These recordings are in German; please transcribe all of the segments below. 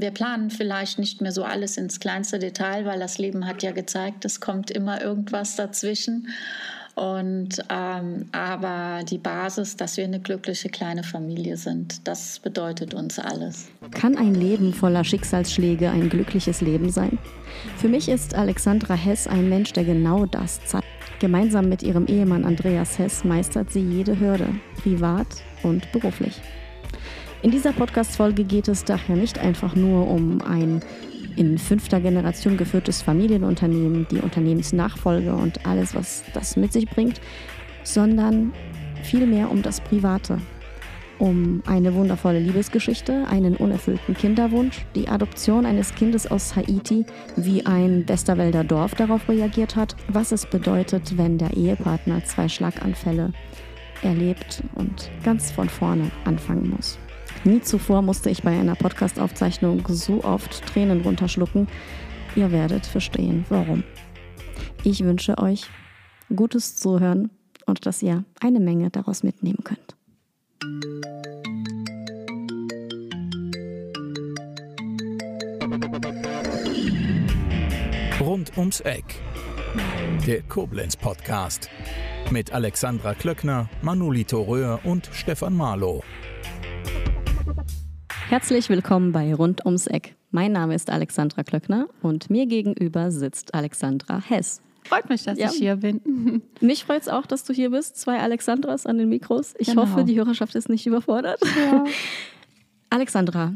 Wir planen vielleicht nicht mehr so alles ins kleinste Detail, weil das Leben hat ja gezeigt, es kommt immer irgendwas dazwischen. Und ähm, aber die Basis, dass wir eine glückliche kleine Familie sind, das bedeutet uns alles. Kann ein Leben voller Schicksalsschläge ein glückliches Leben sein? Für mich ist Alexandra Hess ein Mensch, der genau das zeigt. Gemeinsam mit ihrem Ehemann Andreas Hess meistert sie jede Hürde, privat und beruflich. In dieser Podcast-Folge geht es daher nicht einfach nur um ein in fünfter Generation geführtes Familienunternehmen, die Unternehmensnachfolge und alles, was das mit sich bringt, sondern vielmehr um das Private, um eine wundervolle Liebesgeschichte, einen unerfüllten Kinderwunsch, die Adoption eines Kindes aus Haiti, wie ein Westerwälder Dorf darauf reagiert hat, was es bedeutet, wenn der Ehepartner zwei Schlaganfälle erlebt und ganz von vorne anfangen muss. Nie zuvor musste ich bei einer Podcast-Aufzeichnung so oft Tränen runterschlucken. Ihr werdet verstehen, warum. Ich wünsche euch gutes Zuhören und dass ihr eine Menge daraus mitnehmen könnt. Rund ums Eck. Der Koblenz Podcast mit Alexandra Klöckner, Manolito Röhr und Stefan Marlow. Herzlich willkommen bei Rund ums Eck. Mein Name ist Alexandra Klöckner und mir gegenüber sitzt Alexandra Hess. Freut mich, dass ja. ich hier bin. Mich freut es auch, dass du hier bist. Zwei Alexandras an den Mikros. Ich genau. hoffe, die Hörerschaft ist nicht überfordert. Ja. Alexandra,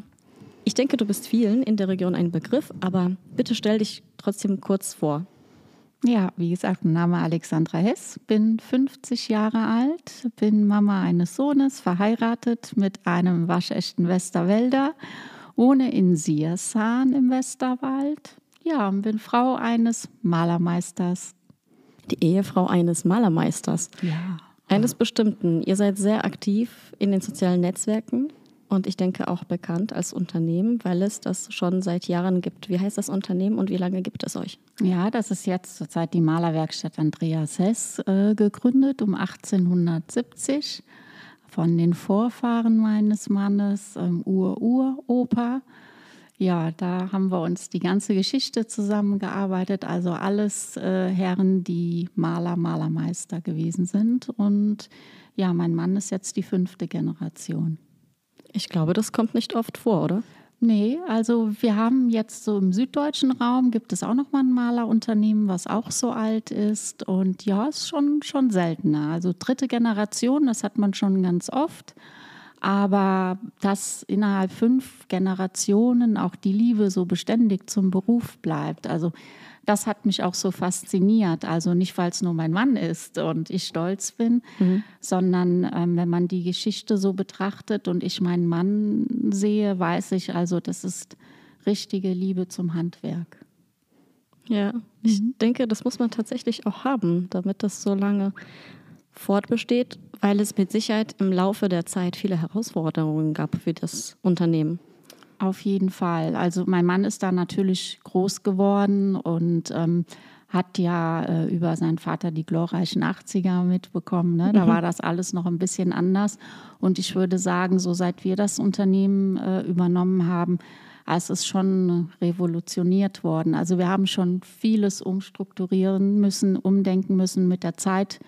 ich denke, du bist vielen in der Region ein Begriff, aber bitte stell dich trotzdem kurz vor. Ja, wie gesagt, mein Name Alexandra Hess, bin 50 Jahre alt, bin Mama eines Sohnes, verheiratet mit einem waschechten Westerwälder, wohne in Siershahn im Westerwald. Ja, und bin Frau eines Malermeisters. Die Ehefrau eines Malermeisters. Ja. Eines bestimmten. Ihr seid sehr aktiv in den sozialen Netzwerken und ich denke auch bekannt als Unternehmen, weil es das schon seit Jahren gibt. Wie heißt das Unternehmen und wie lange gibt es euch? Ja, das ist jetzt zurzeit die Malerwerkstatt Andreas Hess äh, gegründet um 1870 von den Vorfahren meines Mannes, ähm, Ur-Ur-Opa. Ja, da haben wir uns die ganze Geschichte zusammengearbeitet. Also alles äh, Herren, die Maler, Malermeister gewesen sind. Und ja, mein Mann ist jetzt die fünfte Generation. Ich glaube, das kommt nicht oft vor, oder? Nee, also wir haben jetzt so im süddeutschen Raum gibt es auch noch mal ein Malerunternehmen, was auch so alt ist und ja, ist schon schon seltener. Also dritte Generation, das hat man schon ganz oft, aber dass innerhalb fünf Generationen auch die Liebe so beständig zum Beruf bleibt. Also das hat mich auch so fasziniert. Also nicht, weil es nur mein Mann ist und ich stolz bin, mhm. sondern ähm, wenn man die Geschichte so betrachtet und ich meinen Mann sehe, weiß ich also, das ist richtige Liebe zum Handwerk. Ja, ich mhm. denke, das muss man tatsächlich auch haben, damit das so lange fortbesteht, weil es mit Sicherheit im Laufe der Zeit viele Herausforderungen gab für das Unternehmen. Auf jeden Fall. Also mein Mann ist da natürlich groß geworden und ähm, hat ja äh, über seinen Vater die glorreichen 80er mitbekommen. Ne? Da mhm. war das alles noch ein bisschen anders. Und ich würde sagen, so seit wir das Unternehmen äh, übernommen haben, es ist schon revolutioniert worden. Also wir haben schon vieles umstrukturieren müssen, umdenken müssen, mit der Zeit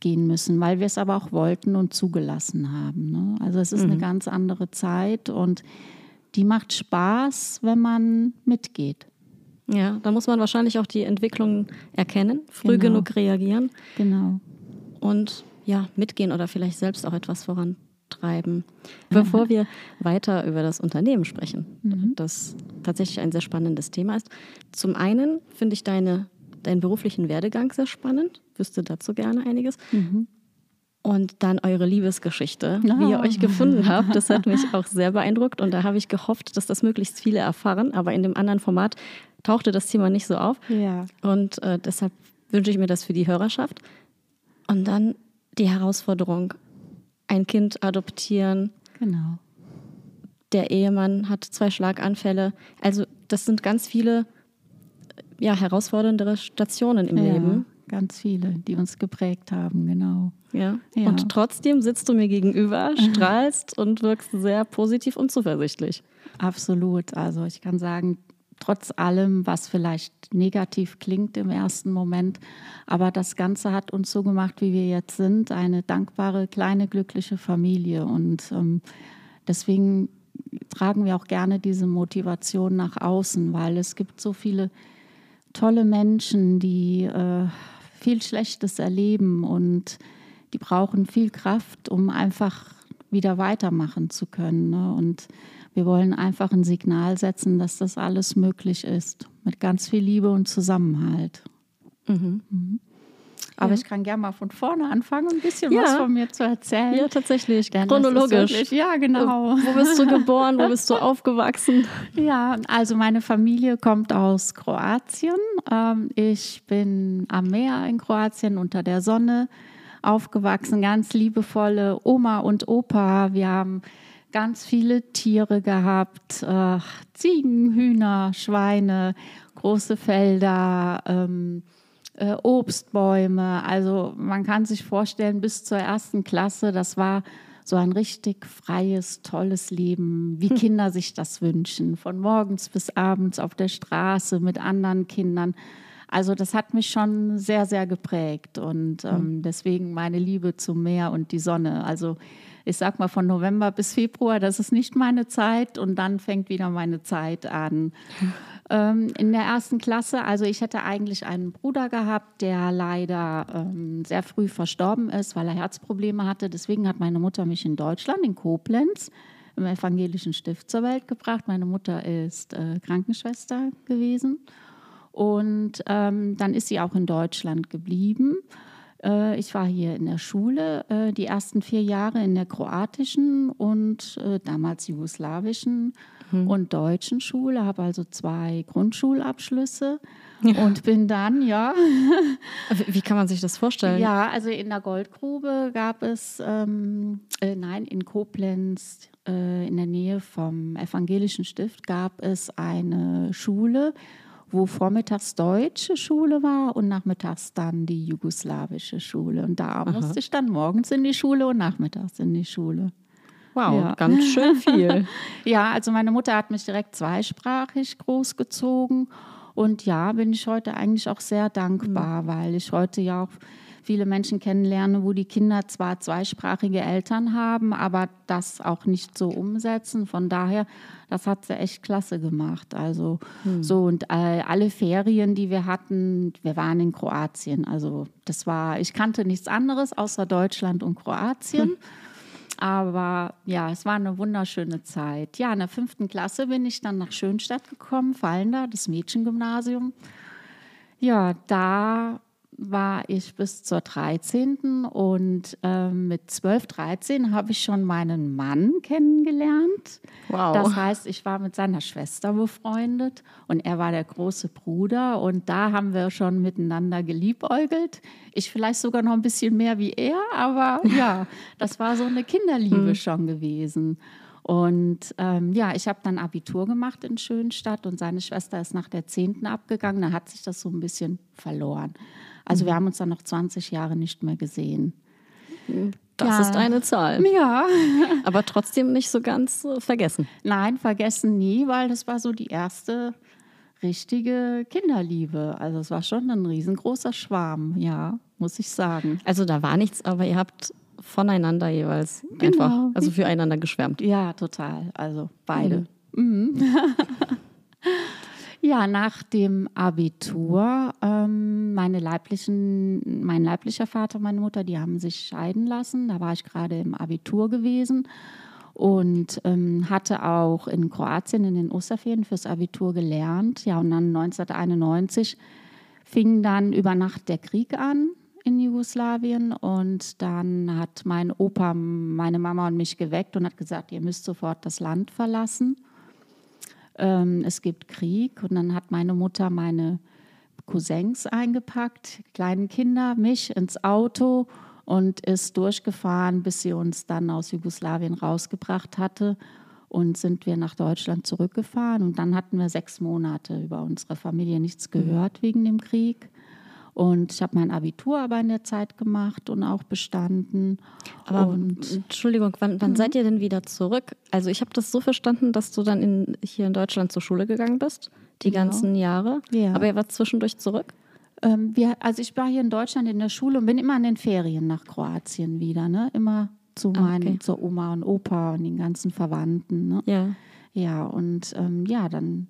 gehen müssen, weil wir es aber auch wollten und zugelassen haben. Ne? Also es ist mhm. eine ganz andere Zeit und die macht Spaß, wenn man mitgeht. Ja, da muss man wahrscheinlich auch die Entwicklung erkennen, früh genau. genug reagieren. Genau. Und ja, mitgehen oder vielleicht selbst auch etwas vorantreiben. Bevor wir weiter über das Unternehmen sprechen, mhm. das tatsächlich ein sehr spannendes Thema ist. Zum einen finde ich deine, deinen beruflichen Werdegang sehr spannend, wüsste dazu gerne einiges. Mhm. Und dann eure Liebesgeschichte, oh. wie ihr euch gefunden habt, das hat mich auch sehr beeindruckt. Und da habe ich gehofft, dass das möglichst viele erfahren. Aber in dem anderen Format tauchte das Thema nicht so auf. Ja. Und äh, deshalb wünsche ich mir das für die Hörerschaft. Und dann die Herausforderung, ein Kind adoptieren. Genau. Der Ehemann hat zwei Schlaganfälle. Also das sind ganz viele ja, herausfordernde Stationen im ja. Leben ganz viele, die uns geprägt haben, genau. Ja. ja. Und trotzdem sitzt du mir gegenüber, strahlst und wirkst sehr positiv und zuversichtlich. Absolut. Also ich kann sagen, trotz allem, was vielleicht negativ klingt im ersten Moment, aber das Ganze hat uns so gemacht, wie wir jetzt sind, eine dankbare, kleine, glückliche Familie. Und ähm, deswegen tragen wir auch gerne diese Motivation nach außen, weil es gibt so viele tolle Menschen, die äh, viel Schlechtes erleben und die brauchen viel Kraft, um einfach wieder weitermachen zu können. Ne? Und wir wollen einfach ein Signal setzen, dass das alles möglich ist, mit ganz viel Liebe und Zusammenhalt. Mhm. Mhm. Aber ja. ich kann gerne mal von vorne anfangen, ein bisschen ja. was von mir zu erzählen. Ja, tatsächlich. Denn Chronologisch. Wirklich, ja, genau. Wo bist du geboren? Wo bist du aufgewachsen? Ja, also meine Familie kommt aus Kroatien. Ähm, ich bin am Meer in Kroatien unter der Sonne aufgewachsen, ganz liebevolle Oma und Opa. Wir haben ganz viele Tiere gehabt, äh, Ziegen, Hühner, Schweine, große Felder. Ähm, äh, Obstbäume. Also man kann sich vorstellen, bis zur ersten Klasse, das war so ein richtig freies, tolles Leben, wie hm. Kinder sich das wünschen, von morgens bis abends auf der Straße mit anderen Kindern. Also das hat mich schon sehr, sehr geprägt und ähm, hm. deswegen meine Liebe zum Meer und die Sonne. Also ich sag mal von November bis Februar, das ist nicht meine Zeit und dann fängt wieder meine Zeit an. Ähm, in der ersten Klasse, also ich hätte eigentlich einen Bruder gehabt, der leider ähm, sehr früh verstorben ist, weil er Herzprobleme hatte. Deswegen hat meine Mutter mich in Deutschland, in Koblenz, im evangelischen Stift zur Welt gebracht. Meine Mutter ist äh, Krankenschwester gewesen. Und ähm, dann ist sie auch in Deutschland geblieben. Äh, ich war hier in der Schule äh, die ersten vier Jahre in der kroatischen und äh, damals jugoslawischen mhm. und deutschen Schule, habe also zwei Grundschulabschlüsse ja. und bin dann, ja. Wie kann man sich das vorstellen? Ja, also in der Goldgrube gab es, ähm, äh, nein, in Koblenz, äh, in der Nähe vom Evangelischen Stift, gab es eine Schule, wo vormittags deutsche Schule war und nachmittags dann die jugoslawische Schule. Und da Aha. musste ich dann morgens in die Schule und nachmittags in die Schule. Wow, ja. ganz schön viel. ja, also meine Mutter hat mich direkt zweisprachig großgezogen. Und ja, bin ich heute eigentlich auch sehr dankbar, mhm. weil ich heute ja auch viele Menschen kennenlerne, wo die Kinder zwar zweisprachige Eltern haben, aber das auch nicht so umsetzen. Von daher, das hat sie echt klasse gemacht. Also mhm. so und äh, alle Ferien, die wir hatten, wir waren in Kroatien. Also das war, ich kannte nichts anderes außer Deutschland und Kroatien. Aber ja, es war eine wunderschöne Zeit. Ja, in der fünften Klasse bin ich dann nach Schönstadt gekommen, Fallender, das Mädchengymnasium. Ja, da war ich bis zur 13. und äh, mit 12, 13 habe ich schon meinen Mann kennengelernt. Wow. Das heißt, ich war mit seiner Schwester befreundet und er war der große Bruder und da haben wir schon miteinander geliebäugelt. Ich vielleicht sogar noch ein bisschen mehr wie er, aber ja, das war so eine Kinderliebe hm. schon gewesen. Und ähm, ja, ich habe dann Abitur gemacht in Schönstadt und seine Schwester ist nach der 10. abgegangen. Da hat sich das so ein bisschen verloren. Also wir mhm. haben uns dann noch 20 Jahre nicht mehr gesehen. Das ja. ist eine Zahl. Ja. Aber trotzdem nicht so ganz äh, vergessen. Nein, vergessen nie, weil das war so die erste richtige Kinderliebe. Also es war schon ein riesengroßer Schwarm, ja, muss ich sagen. Also da war nichts, aber ihr habt voneinander jeweils genau. einfach, also füreinander geschwärmt. Ja, total. Also beide. Mhm. Mhm. Ja, nach dem Abitur, ähm, meine leiblichen, mein leiblicher Vater, meine Mutter, die haben sich scheiden lassen. Da war ich gerade im Abitur gewesen und ähm, hatte auch in Kroatien in den Osterferien fürs Abitur gelernt. Ja, und dann 1991 fing dann über Nacht der Krieg an in Jugoslawien und dann hat mein Opa meine Mama und mich geweckt und hat gesagt, ihr müsst sofort das Land verlassen ähm, es gibt Krieg. Und dann hat meine Mutter meine Cousins eingepackt, kleinen Kinder, mich ins Auto und ist durchgefahren, bis sie uns dann aus Jugoslawien rausgebracht hatte. Und sind wir nach Deutschland zurückgefahren. Und dann hatten wir sechs Monate über unsere Familie nichts gehört wegen dem Krieg. Und ich habe mein Abitur aber in der Zeit gemacht und auch bestanden. Aber und Entschuldigung, wann, wann seid ihr denn wieder zurück? Also ich habe das so verstanden, dass du dann in, hier in Deutschland zur Schule gegangen bist, die Genau. ganzen Jahre. Ja. Aber ihr wart zwischendurch zurück? ähm, wir, also ich war hier in Deutschland in der Schule und bin immer in den Ferien nach Kroatien wieder, ne? Immer zu Ah, meinen, okay. zur Oma und Opa und den ganzen Verwandten. Ne? Ja. Ja, und ähm, ja, dann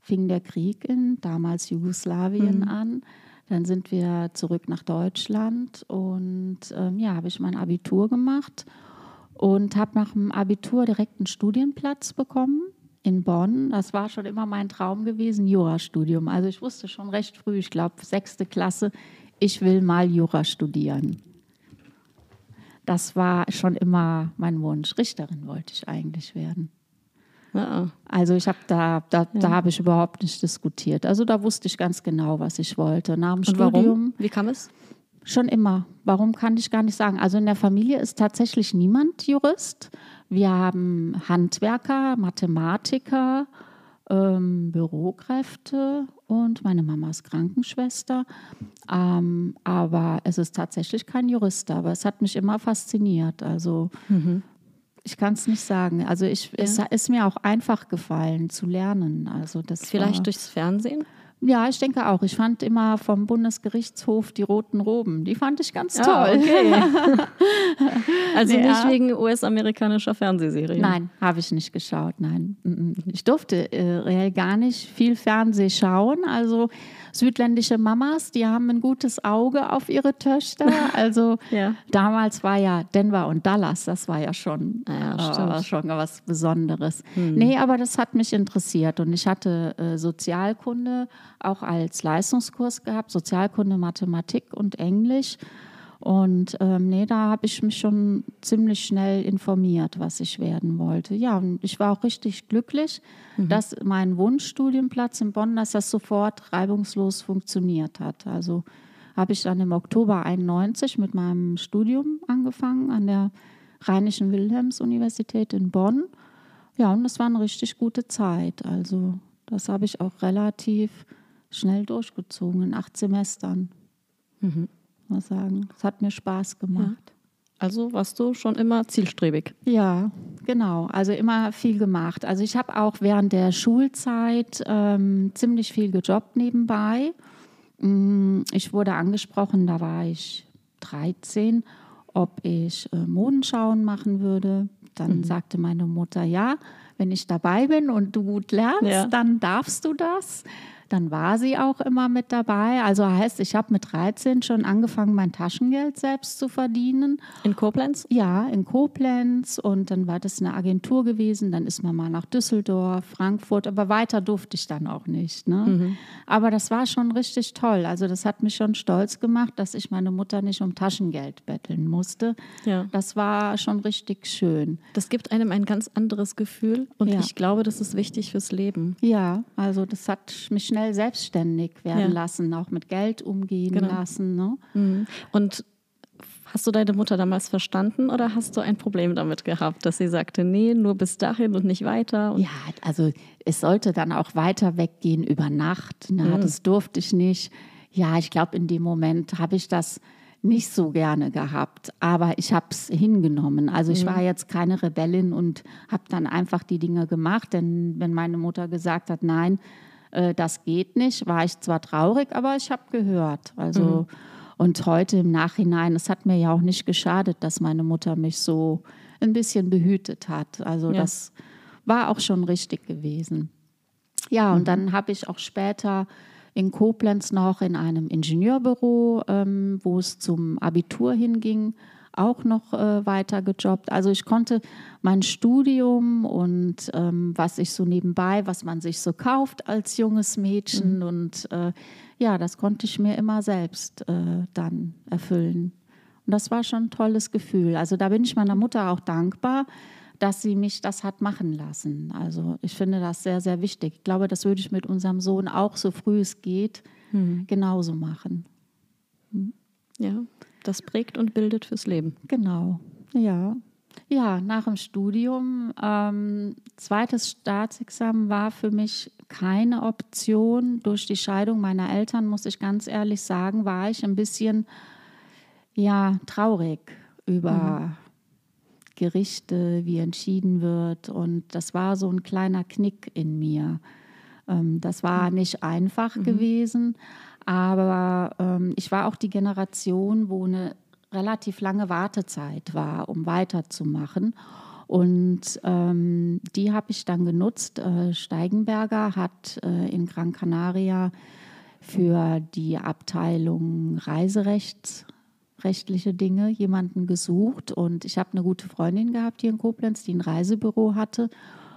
fing der Krieg in damals Jugoslawien an. Dann sind wir zurück nach Deutschland und ähm, ja, habe ich mein Abitur gemacht und habe nach dem Abitur direkt einen Studienplatz bekommen in Bonn. Das war schon immer mein Traum gewesen, Jurastudium. Also ich wusste schon recht früh, ich glaube sechste Klasse, ich will mal Jura studieren. Das war schon immer mein Wunsch. Richterin wollte ich eigentlich werden. Ja. Also ich habe da, da, da habe ich überhaupt nicht diskutiert. Also da wusste ich ganz genau, was ich wollte. Nach dem Und Studium warum? Wie kam es? schon immer. Warum kann ich gar nicht sagen. Also in der Familie ist tatsächlich niemand Jurist. Wir haben Handwerker, Mathematiker, ähm, Bürokräfte und meine Mama ist Krankenschwester. Ähm, aber es ist tatsächlich kein Jurist da. Aber es hat mich immer fasziniert. Also ich kann es nicht sagen. Also ich, es ist mir auch einfach gefallen zu lernen. Also das Vielleicht war, durchs Fernsehen? ja, ich denke auch. Ich fand immer vom Bundesgerichtshof die roten Roben. Die fand ich ganz Ah, toll. okay. also Ja. nicht wegen US-amerikanischer Fernsehserien. Nein, habe ich nicht geschaut. Nein, Mhm. ich durfte äh, reell gar nicht viel Fernseh schauen. Also südländische Mamas, die haben ein gutes Auge auf ihre Töchter. Also Ja. damals war ja Denver und Dallas, das war ja schon, Ah ja, äh, schon was Besonderes. Nee, aber das hat mich interessiert und ich hatte äh, Sozialkunde auch als Leistungskurs gehabt, Sozialkunde, Mathematik und Englisch. Und ähm, nee, da habe ich mich schon ziemlich schnell informiert, was ich werden wollte. Ja, und ich war auch richtig glücklich, dass mein Wunschstudienplatz in Bonn, dass das sofort reibungslos funktioniert hat. Also habe ich dann im Oktober 91 mit meinem Studium angefangen an der Rheinischen Wilhelms-Universität in Bonn. Ja, und das war eine richtig gute Zeit. Also das habe ich auch relativ schnell durchgezogen in acht Semestern. Mal sagen. Es hat mir Spaß gemacht. Also warst du schon immer zielstrebig. Ja, genau. Also immer viel gemacht. Also ich habe auch während der Schulzeit ähm, ziemlich viel gejobbt nebenbei. Mm, Ich wurde angesprochen, da war ich 13, ob ich äh, Modenschauen machen würde. Dann sagte meine Mutter, ja, wenn ich dabei bin und du gut lernst, Ja. dann darfst du das. Dann war sie auch immer mit dabei. Also heißt, ich habe mit 13 schon angefangen, mein Taschengeld selbst zu verdienen. In Koblenz? Ja, in Koblenz und dann war das eine Agentur gewesen. Dann ist man mal nach Düsseldorf, Frankfurt, aber weiter durfte ich dann auch nicht. Ne? Aber das war schon richtig toll. Also das hat mich schon stolz gemacht, dass ich meine Mutter nicht um Taschengeld betteln musste. Ja. Das war schon richtig schön. Das gibt einem ein ganz anderes Gefühl und Ja. ich glaube, das ist wichtig fürs Leben. Ja, also das hat mich schnell selbstständig werden Ja. lassen, auch mit Geld umgehen Genau. lassen. Ne? Mhm. Und hast du deine Mutter damals verstanden oder hast du ein Problem damit gehabt, dass sie sagte, nee, nur bis dahin und nicht weiter? Und Ja, also es sollte dann auch weiter weggehen über Nacht. Ne? Das durfte ich nicht. Ja, ich glaube, in dem Moment habe ich das nicht so gerne gehabt, aber ich habe es hingenommen. Also ich war jetzt keine Rebellin und habe dann einfach die Dinge gemacht, denn wenn meine Mutter gesagt hat, nein, äh, das geht nicht, war ich zwar traurig, aber ich habe gehört. Also und heute im Nachhinein, es hat mir ja auch nicht geschadet, dass meine Mutter mich so ein bisschen behütet hat. Also Ja. das war auch schon richtig gewesen. Ja, und dann habe ich auch später in Koblenz noch in einem Ingenieurbüro, ähm, wo es zum Abitur hinging, auch noch äh, weiter gejobbt. Also ich konnte mein Studium und ähm, was ich so nebenbei, was man sich so kauft als junges Mädchen und äh, ja, das konnte ich mir immer selbst äh, dann erfüllen. Und das war schon ein tolles Gefühl. Also da bin ich meiner Mutter auch dankbar, dass sie mich das hat machen lassen. Also ich finde das sehr, sehr wichtig. Ich glaube, das würde ich mit unserem Sohn auch so früh es geht genauso machen. ja, das prägt und bildet fürs Leben. Genau, ja. Ja, nach dem Studium. Ähm, zweites Staatsexamen war für mich keine Option. Durch die Scheidung meiner Eltern, muss ich ganz ehrlich sagen, war ich ein bisschen ja, traurig über mhm. Gerichte, wie entschieden wird. Und das war so ein kleiner Knick in mir. Ähm, das war mhm. nicht einfach mhm. gewesen, aber ähm, ich war auch die Generation, wo eine relativ lange Wartezeit war, um weiterzumachen. Und ähm, die habe ich dann genutzt. Äh, Steigenberger hat äh, in Gran Canaria für die Abteilung Reiserecht, rechtliche Dinge jemanden gesucht. Und ich habe eine gute Freundin gehabt hier in Koblenz, die ein Reisebüro hatte.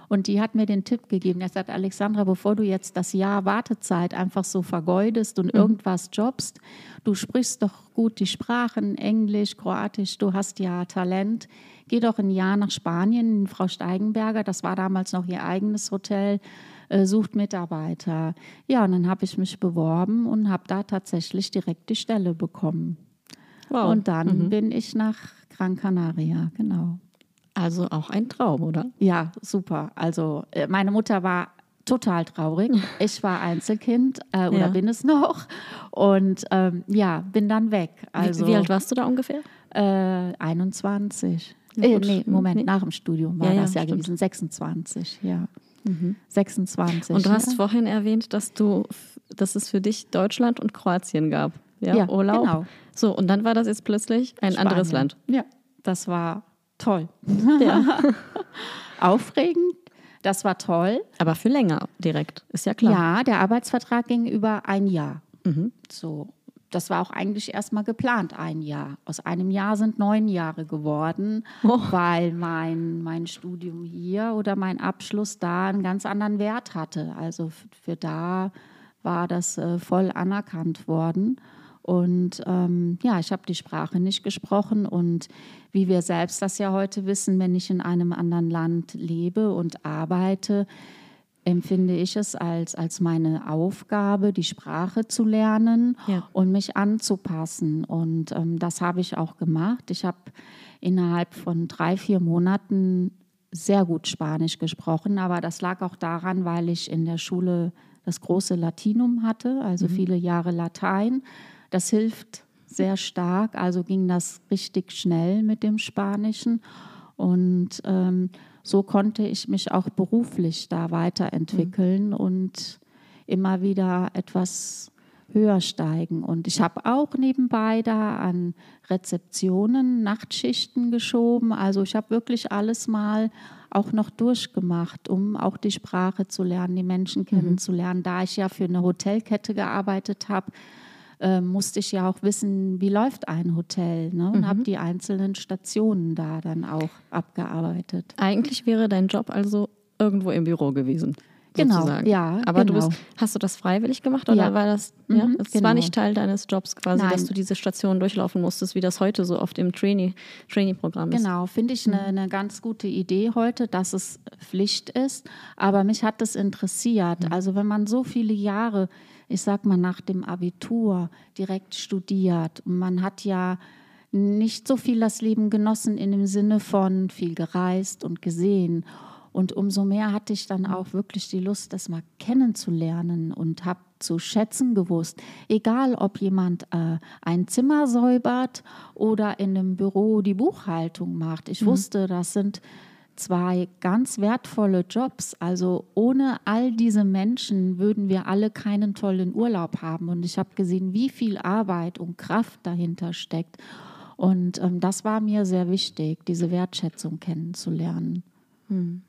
Und die hat mir den Tipp gegeben. Er sagt, Alexandra, bevor du jetzt das Jahr Wartezeit einfach so vergeudest und mhm. irgendwas jobst, du sprichst doch gut die Sprachen, Englisch, Kroatisch, du hast ja Talent. Geh doch ein Jahr nach Spanien, Frau Steigenberger, das war damals noch ihr eigenes Hotel, äh, sucht Mitarbeiter. Ja, und dann habe ich mich beworben und habe da tatsächlich direkt die Stelle bekommen. Wow. Und dann mhm. bin ich nach Gran Canaria, genau. Also auch ein Traum, oder? Ja, super. Also äh, meine Mutter war total traurig. Ich war Einzelkind äh, oder ja. bin es noch. Und ähm, ja, bin dann weg. Also, wie, wie, alt warst du da ungefähr? Äh, 21. Ja, äh, nee, Moment, nee. nach dem Studium war ja, das ja, ja gewesen. 26, ja. Mhm. 26. Und du hast vorhin erwähnt, dass du, dass es für dich Deutschland und Kroatien gab. Ja, Urlaub. Genau. So, und dann war das jetzt plötzlich ein Spanien. anderes Land. Ja, das war toll. Ja. Aufregend, das war toll. Aber für länger direkt, ist ja klar. Ja, der Arbeitsvertrag ging über ein Jahr. Mhm. So, das war auch eigentlich erstmal geplant, ein Jahr. Aus einem Jahr sind neun Jahre geworden, oh. weil mein, mein Studium hier oder mein Abschluss da einen ganz anderen Wert hatte. Also für da war das äh, voll anerkannt worden. Und ähm, ja, ich habe die Sprache nicht gesprochen. Und wie wir selbst das ja heute wissen, wenn ich in einem anderen Land lebe und arbeite, empfinde ich es als, als meine Aufgabe, die Sprache zu lernen ja. und mich anzupassen. Und ähm, das habe ich auch gemacht. Ich habe innerhalb von drei, vier Monaten sehr gut Spanisch gesprochen, aber das lag auch daran, weil ich in der Schule das große Latinum hatte, also mhm. viele Jahre Latein das hilft sehr stark. Also ging das richtig schnell mit dem Spanischen. Und ähm, so konnte ich mich auch beruflich da weiterentwickeln mhm. und immer wieder etwas höher steigen. Und ich habe auch nebenbei da an Rezeptionen, Nachtschichten geschoben. Also ich habe wirklich alles mal auch noch durchgemacht, um auch die Sprache zu lernen, die Menschen mhm. kennenzulernen. Mhm. Da ich ja für eine Hotelkette gearbeitet habe, äh, musste ich ja auch wissen, wie läuft ein Hotel ne? und mhm. habe die einzelnen Stationen da dann auch abgearbeitet. Eigentlich wäre dein Job also irgendwo im Büro gewesen. Genau, sozusagen. ja. Aber genau. du bist, hast du das freiwillig gemacht oder ja. war das, mhm, ja, es genau. war nicht Teil deines Jobs quasi, Nein. dass du diese Station durchlaufen musstest, wie das heute so oft im Trainee-Programm ist? Genau, finde ich eine, mhm. eine ganz gute Idee heute, dass es Pflicht ist. Aber mich hat das interessiert. Mhm. Also wenn man so viele Jahre ich sag mal, nach dem Abitur direkt studiert. Und man hat ja nicht so viel das Leben genossen in dem Sinne von viel gereist und gesehen. Und umso mehr hatte ich dann auch wirklich die Lust, das mal kennenzulernen und habe zu schätzen gewusst. Egal, ob jemand äh, ein Zimmer säubert oder in einem Büro die Buchhaltung macht. Ich mhm. wusste, das sind zwei ganz wertvolle Jobs. Also ohne all diese Menschen würden wir alle keinen tollen Urlaub haben. Und ich habe gesehen, wie viel Arbeit und Kraft dahinter steckt. Und ähm, das war mir sehr wichtig, diese Wertschätzung kennenzulernen. Hm.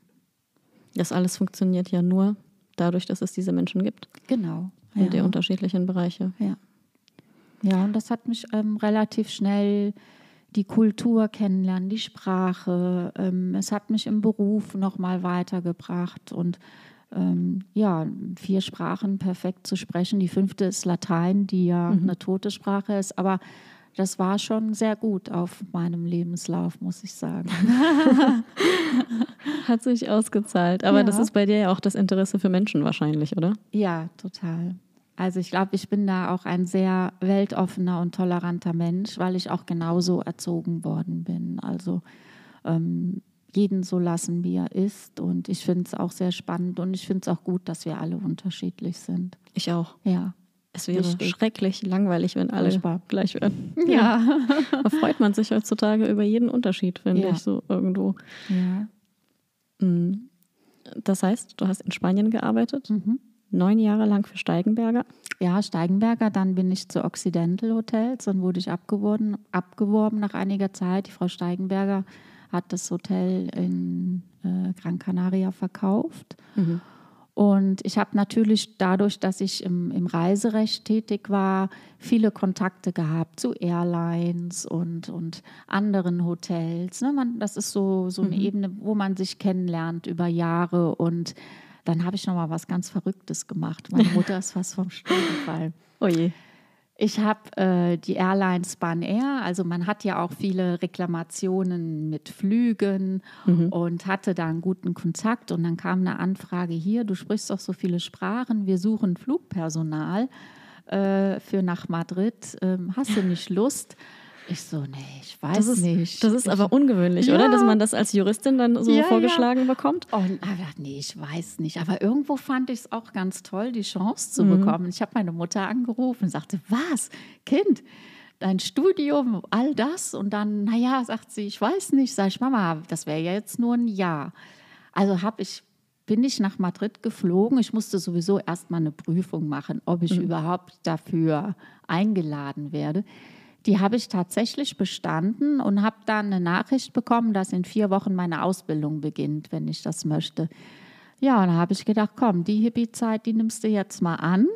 Das alles funktioniert ja nur dadurch, dass es diese Menschen gibt. Genau. In ja. die unterschiedlichen Bereiche. Ja. Ja, und das hat mich ähm, relativ schnell die Kultur kennenlernen, die Sprache. Ähm, es hat mich im Beruf nochmal weitergebracht und ähm, ja, vier Sprachen perfekt zu sprechen. Die fünfte ist Latein, die ja mhm. eine tote Sprache ist, aber das war schon sehr gut auf meinem Lebenslauf, muss ich sagen. Hat sich ausgezahlt. Aber ja. das ist bei dir ja auch das Interesse für Menschen wahrscheinlich, oder? Ja, total. Also ich glaube, ich bin da auch ein sehr weltoffener und toleranter Mensch, weil ich auch genauso erzogen worden bin. Also ähm, jeden so lassen, wie er ist. Und ich finde es auch sehr spannend und ich finde es auch gut, dass wir alle unterschiedlich sind. Ich auch. Ja. Es wäre Wichtig. schrecklich langweilig, wenn alle Furchtbar. gleich wären. Ja. Da freut man sich heutzutage über jeden Unterschied, finde Ja. ich, so irgendwo. ja. Mhm. Das heißt, du hast in Spanien gearbeitet, Mhm. Neun Jahre lang für Steigenberger. Ja, Steigenberger, dann bin ich zu Occidental Hotels, dann wurde ich abgeworben, abgeworben nach einiger Zeit. Die Frau Steigenberger hat das Hotel in äh, Gran Canaria verkauft. Und ich habe natürlich dadurch, dass ich im, im Reiserecht tätig war, viele Kontakte gehabt zu Airlines und, und anderen Hotels. Ne, man, das ist so, so eine Ebene, wo man sich kennenlernt über Jahre. Und dann habe ich noch mal was ganz Verrücktes gemacht. Meine Mutter ist fast vom Stuhl gefallen. Oh je. Ich habe äh, die Airline Span Air, also man hat ja auch viele Reklamationen mit Flügen und hatte da einen guten Kontakt und dann kam eine Anfrage hier, du sprichst doch so viele Sprachen, wir suchen Flugpersonal äh, für nach Madrid, ähm, hast du nicht Lust? Ich so, nee, ich weiß Das ist, nicht. das ist ich, aber ungewöhnlich, Ja. oder? Dass man das als Juristin dann so Ja, ja. vorgeschlagen bekommt. Und ich dachte, nee, ich weiß nicht. Aber irgendwo fand ich es auch ganz toll, die Chance zu Mhm. bekommen. Ich habe meine Mutter angerufen und sagte, was, Kind, dein Studium, all das? Und dann, naja, sagt sie, ich weiß nicht. Sag ich, Mama, das wäre ja jetzt nur ein Jahr. Also habe ich, bin ich nach Madrid geflogen. Ich musste sowieso erstmal eine Prüfung machen, ob ich überhaupt dafür eingeladen werde. Die habe ich tatsächlich bestanden und habe dann eine Nachricht bekommen, dass in vier Wochen meine Ausbildung beginnt, wenn ich das möchte. Ja, und da habe ich gedacht, komm, die Hippie-Zeit, die nimmst du jetzt mal an.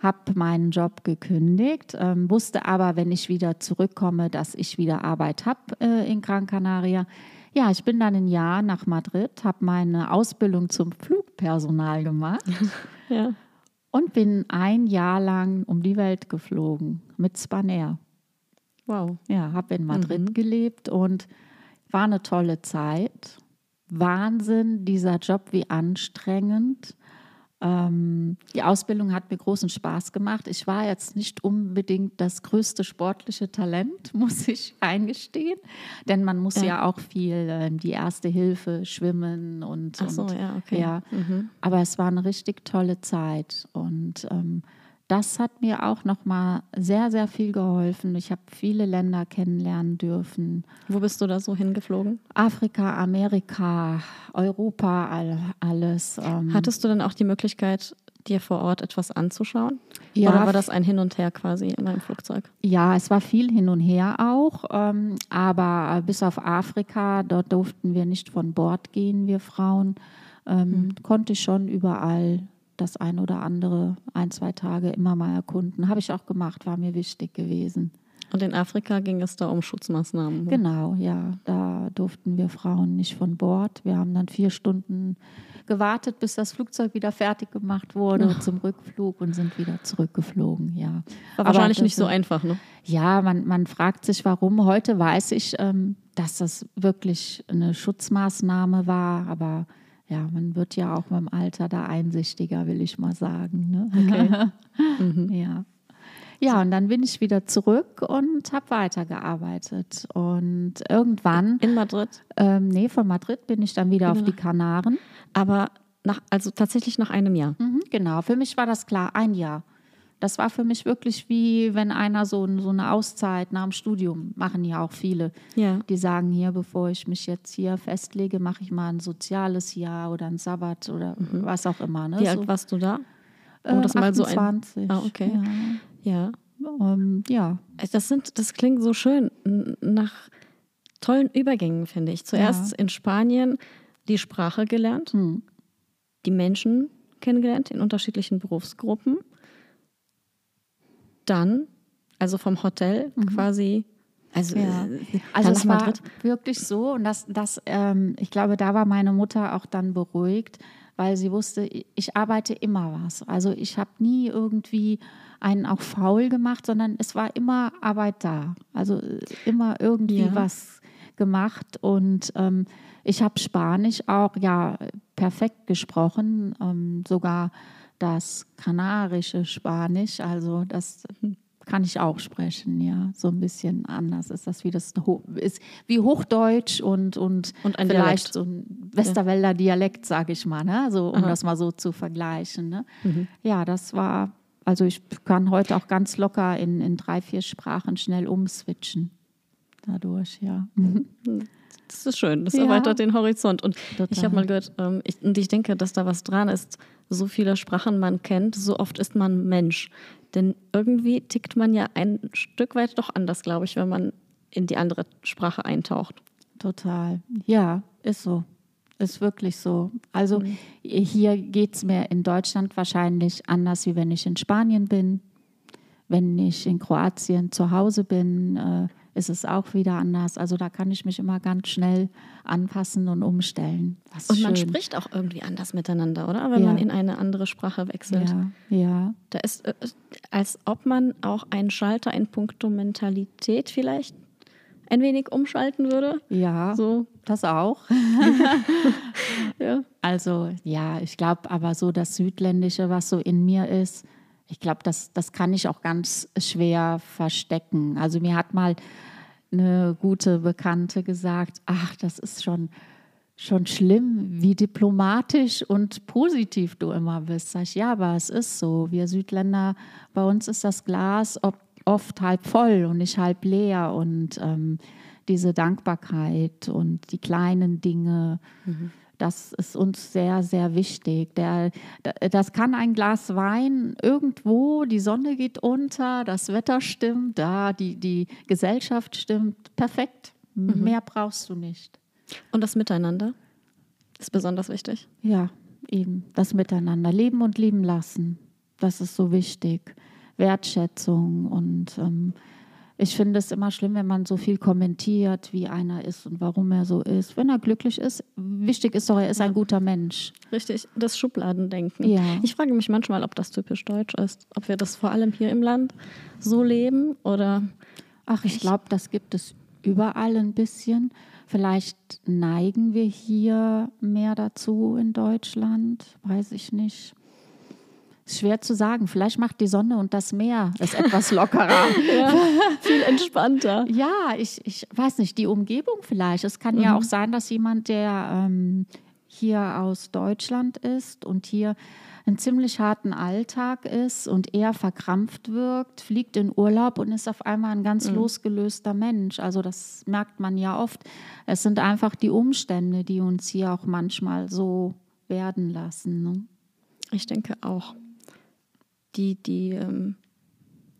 Habe meinen Job gekündigt, ähm, wusste aber, wenn ich wieder zurückkomme, dass ich wieder Arbeit habe äh, in Gran Canaria. Ja, ich bin dann ein Jahr nach Madrid, habe meine Ausbildung zum Flugpersonal gemacht Ja. und bin ein Jahr lang um die Welt geflogen mit Spanair. Wow. Ja, habe in Madrid gelebt und war eine tolle Zeit. Wahnsinn, dieser Job, wie anstrengend. Ähm, die Ausbildung hat mir großen Spaß gemacht. Ich war jetzt nicht unbedingt das größte sportliche Talent, muss ich eingestehen. Denn man muss ja, Ja. auch viel äh, die erste Hilfe, schwimmen und. Ach so, und, ja, okay. Ja. Mhm. Aber es war eine richtig tolle Zeit. Und ähm, das hat mir auch nochmal sehr, sehr viel geholfen. Ich habe viele Länder kennenlernen dürfen. Wo bist du da so hingeflogen? Afrika, Amerika, Europa, all, alles. ähm, Hattest du dann auch die Möglichkeit, dir vor Ort etwas anzuschauen? Ja, Oder war das ein Hin und Her quasi in einem Flugzeug? Ja, es war viel hin und her auch, ähm, aber bis auf Afrika, dort durften wir nicht von Bord gehen, wir Frauen, ähm, konnte ich schon überall das ein oder andere, ein, zwei Tage immer mal erkunden. Habe ich auch gemacht, war mir wichtig gewesen. Und in Afrika ging es da um Schutzmaßnahmen. Genau, ja, da durften wir Frauen nicht von Bord. Wir haben dann vier Stunden gewartet, bis das Flugzeug wieder fertig gemacht wurde zum Rückflug und sind wieder zurückgeflogen, ja. War wahrscheinlich das nicht so einfach, ne? Ja, man, man fragt sich, warum. Heute weiß ich, ähm, dass das wirklich eine Schutzmaßnahme war, aber ja, man wird ja auch mit dem Alter da einsichtiger, will ich mal sagen. Ne? Mhm. Ja. Ja, und dann bin ich wieder zurück und habe weitergearbeitet. Und irgendwann, In Madrid. ähm, nee, von Madrid bin ich dann wieder auf die Kanaren. Aber nach, also tatsächlich nach einem Jahr. Mhm, genau, für mich war das klar, ein Jahr. Das war für mich wirklich wie wenn einer so, so eine Auszeit nach dem Studium, machen ja auch viele, Ja. die sagen hier, bevor ich mich jetzt hier festlege, mache ich mal ein soziales Jahr oder ein Sabbat oder was auch immer. Ne? Wie so, alt warst du da? äh, Um das mal so ein- 28. Ah, okay. Ja. Ja. Ähm, ja, Das sind, das klingt so schön nach tollen Übergängen, finde ich. Zuerst in Spanien die Sprache gelernt, Hm. die Menschen kennengelernt in unterschiedlichen Berufsgruppen. Dann, also vom Hotel quasi, also, Ja. äh, Also es war Madrid. wirklich so und das, das ähm, ich glaube, da war meine Mutter auch dann beruhigt, weil sie wusste, ich- ich arbeite immer was. Also ich habe nie irgendwie einen auch faul gemacht, sondern es war immer Arbeit da. Also äh, immer irgendwie Ja. was gemacht und ähm, ich habe Spanisch auch ja perfekt gesprochen, ähm, sogar das kanarische Spanisch, also das kann ich auch sprechen, ja. So ein bisschen anders ist das wie das ist wie Hochdeutsch und, und, und ein vielleicht Dialekt. so ein Westerwälder Dialekt, sage ich mal, ne? So, um Aha. das mal so zu vergleichen. Ne? Mhm. Ja, das war, also ich kann heute auch ganz locker in, in drei, vier Sprachen schnell umswitchen. Dadurch, ja. Mhm. Das ist schön, das ja. erweitert den Horizont. Und Total. ich habe mal gehört, ähm, ich, und ich denke, dass da was dran ist, so viele Sprachen man kennt, so oft ist man Mensch. Denn irgendwie tickt man ja ein Stück weit doch anders, glaube ich, wenn man in die andere Sprache eintaucht. Total. Ja, ist so. Ist wirklich so. Also mhm. hier geht es mir in Deutschland wahrscheinlich anders, wie wenn ich in Spanien bin. Wenn ich in Kroatien zu Hause bin, äh, ist es auch wieder anders. Also da kann ich mich immer ganz schnell anpassen und umstellen. und man schön. spricht auch irgendwie anders miteinander, oder? Wenn ja. man in eine andere Sprache wechselt. Ja, ja. Da ist, äh, als ob man auch einen Schalter in puncto Mentalität vielleicht ein wenig umschalten würde. Ja, so. das auch. ja. Also ja, ich glaube aber so das Südländische, was so in mir ist, ich glaube, das, das kann ich auch ganz schwer verstecken. Also mir hat mal eine gute Bekannte gesagt, ach, das ist schon, schon schlimm, wie diplomatisch und positiv du immer bist. Sag ich, ja, aber es ist so. Wir Südländer, bei uns ist das Glas oft halb voll und nicht halb leer. Und ähm, diese Dankbarkeit und die kleinen Dinge. Mhm. Das ist uns sehr, sehr wichtig. Der, das kann ein Glas Wein irgendwo, die Sonne geht unter, das Wetter stimmt, da die, die Gesellschaft stimmt. Perfekt. Mhm. Mehr brauchst du nicht. Und das Miteinander ist besonders wichtig. Ja, eben. Das Miteinander. Leben und lieben lassen. Das ist so wichtig. Wertschätzung und ähm, ich finde es immer schlimm, wenn man so viel kommentiert, wie einer ist und warum er so ist. Wenn er glücklich ist, wichtig ist doch, er ist ein guter Mensch. Richtig, das Schubladendenken. Ja. Ich frage mich manchmal, ob das typisch deutsch ist, ob wir das vor allem hier im Land so leben oder. Ach, ich glaube, das gibt es überall ein bisschen. Vielleicht neigen wir hier mehr dazu in Deutschland, weiß ich nicht. Schwer zu sagen. Vielleicht macht die Sonne und das Meer es etwas lockerer. ja, viel entspannter. Ja, ich, ich weiß nicht, die Umgebung vielleicht. Es kann mhm. ja auch sein, dass jemand, der ähm, hier aus Deutschland ist und hier einen ziemlich harten Alltag ist und eher verkrampft wirkt, fliegt in Urlaub und ist auf einmal ein ganz mhm. losgelöster Mensch. Also das merkt man ja oft. Es sind einfach die Umstände, die uns hier auch manchmal so werden lassen. Ne? Ich denke auch die, die ähm,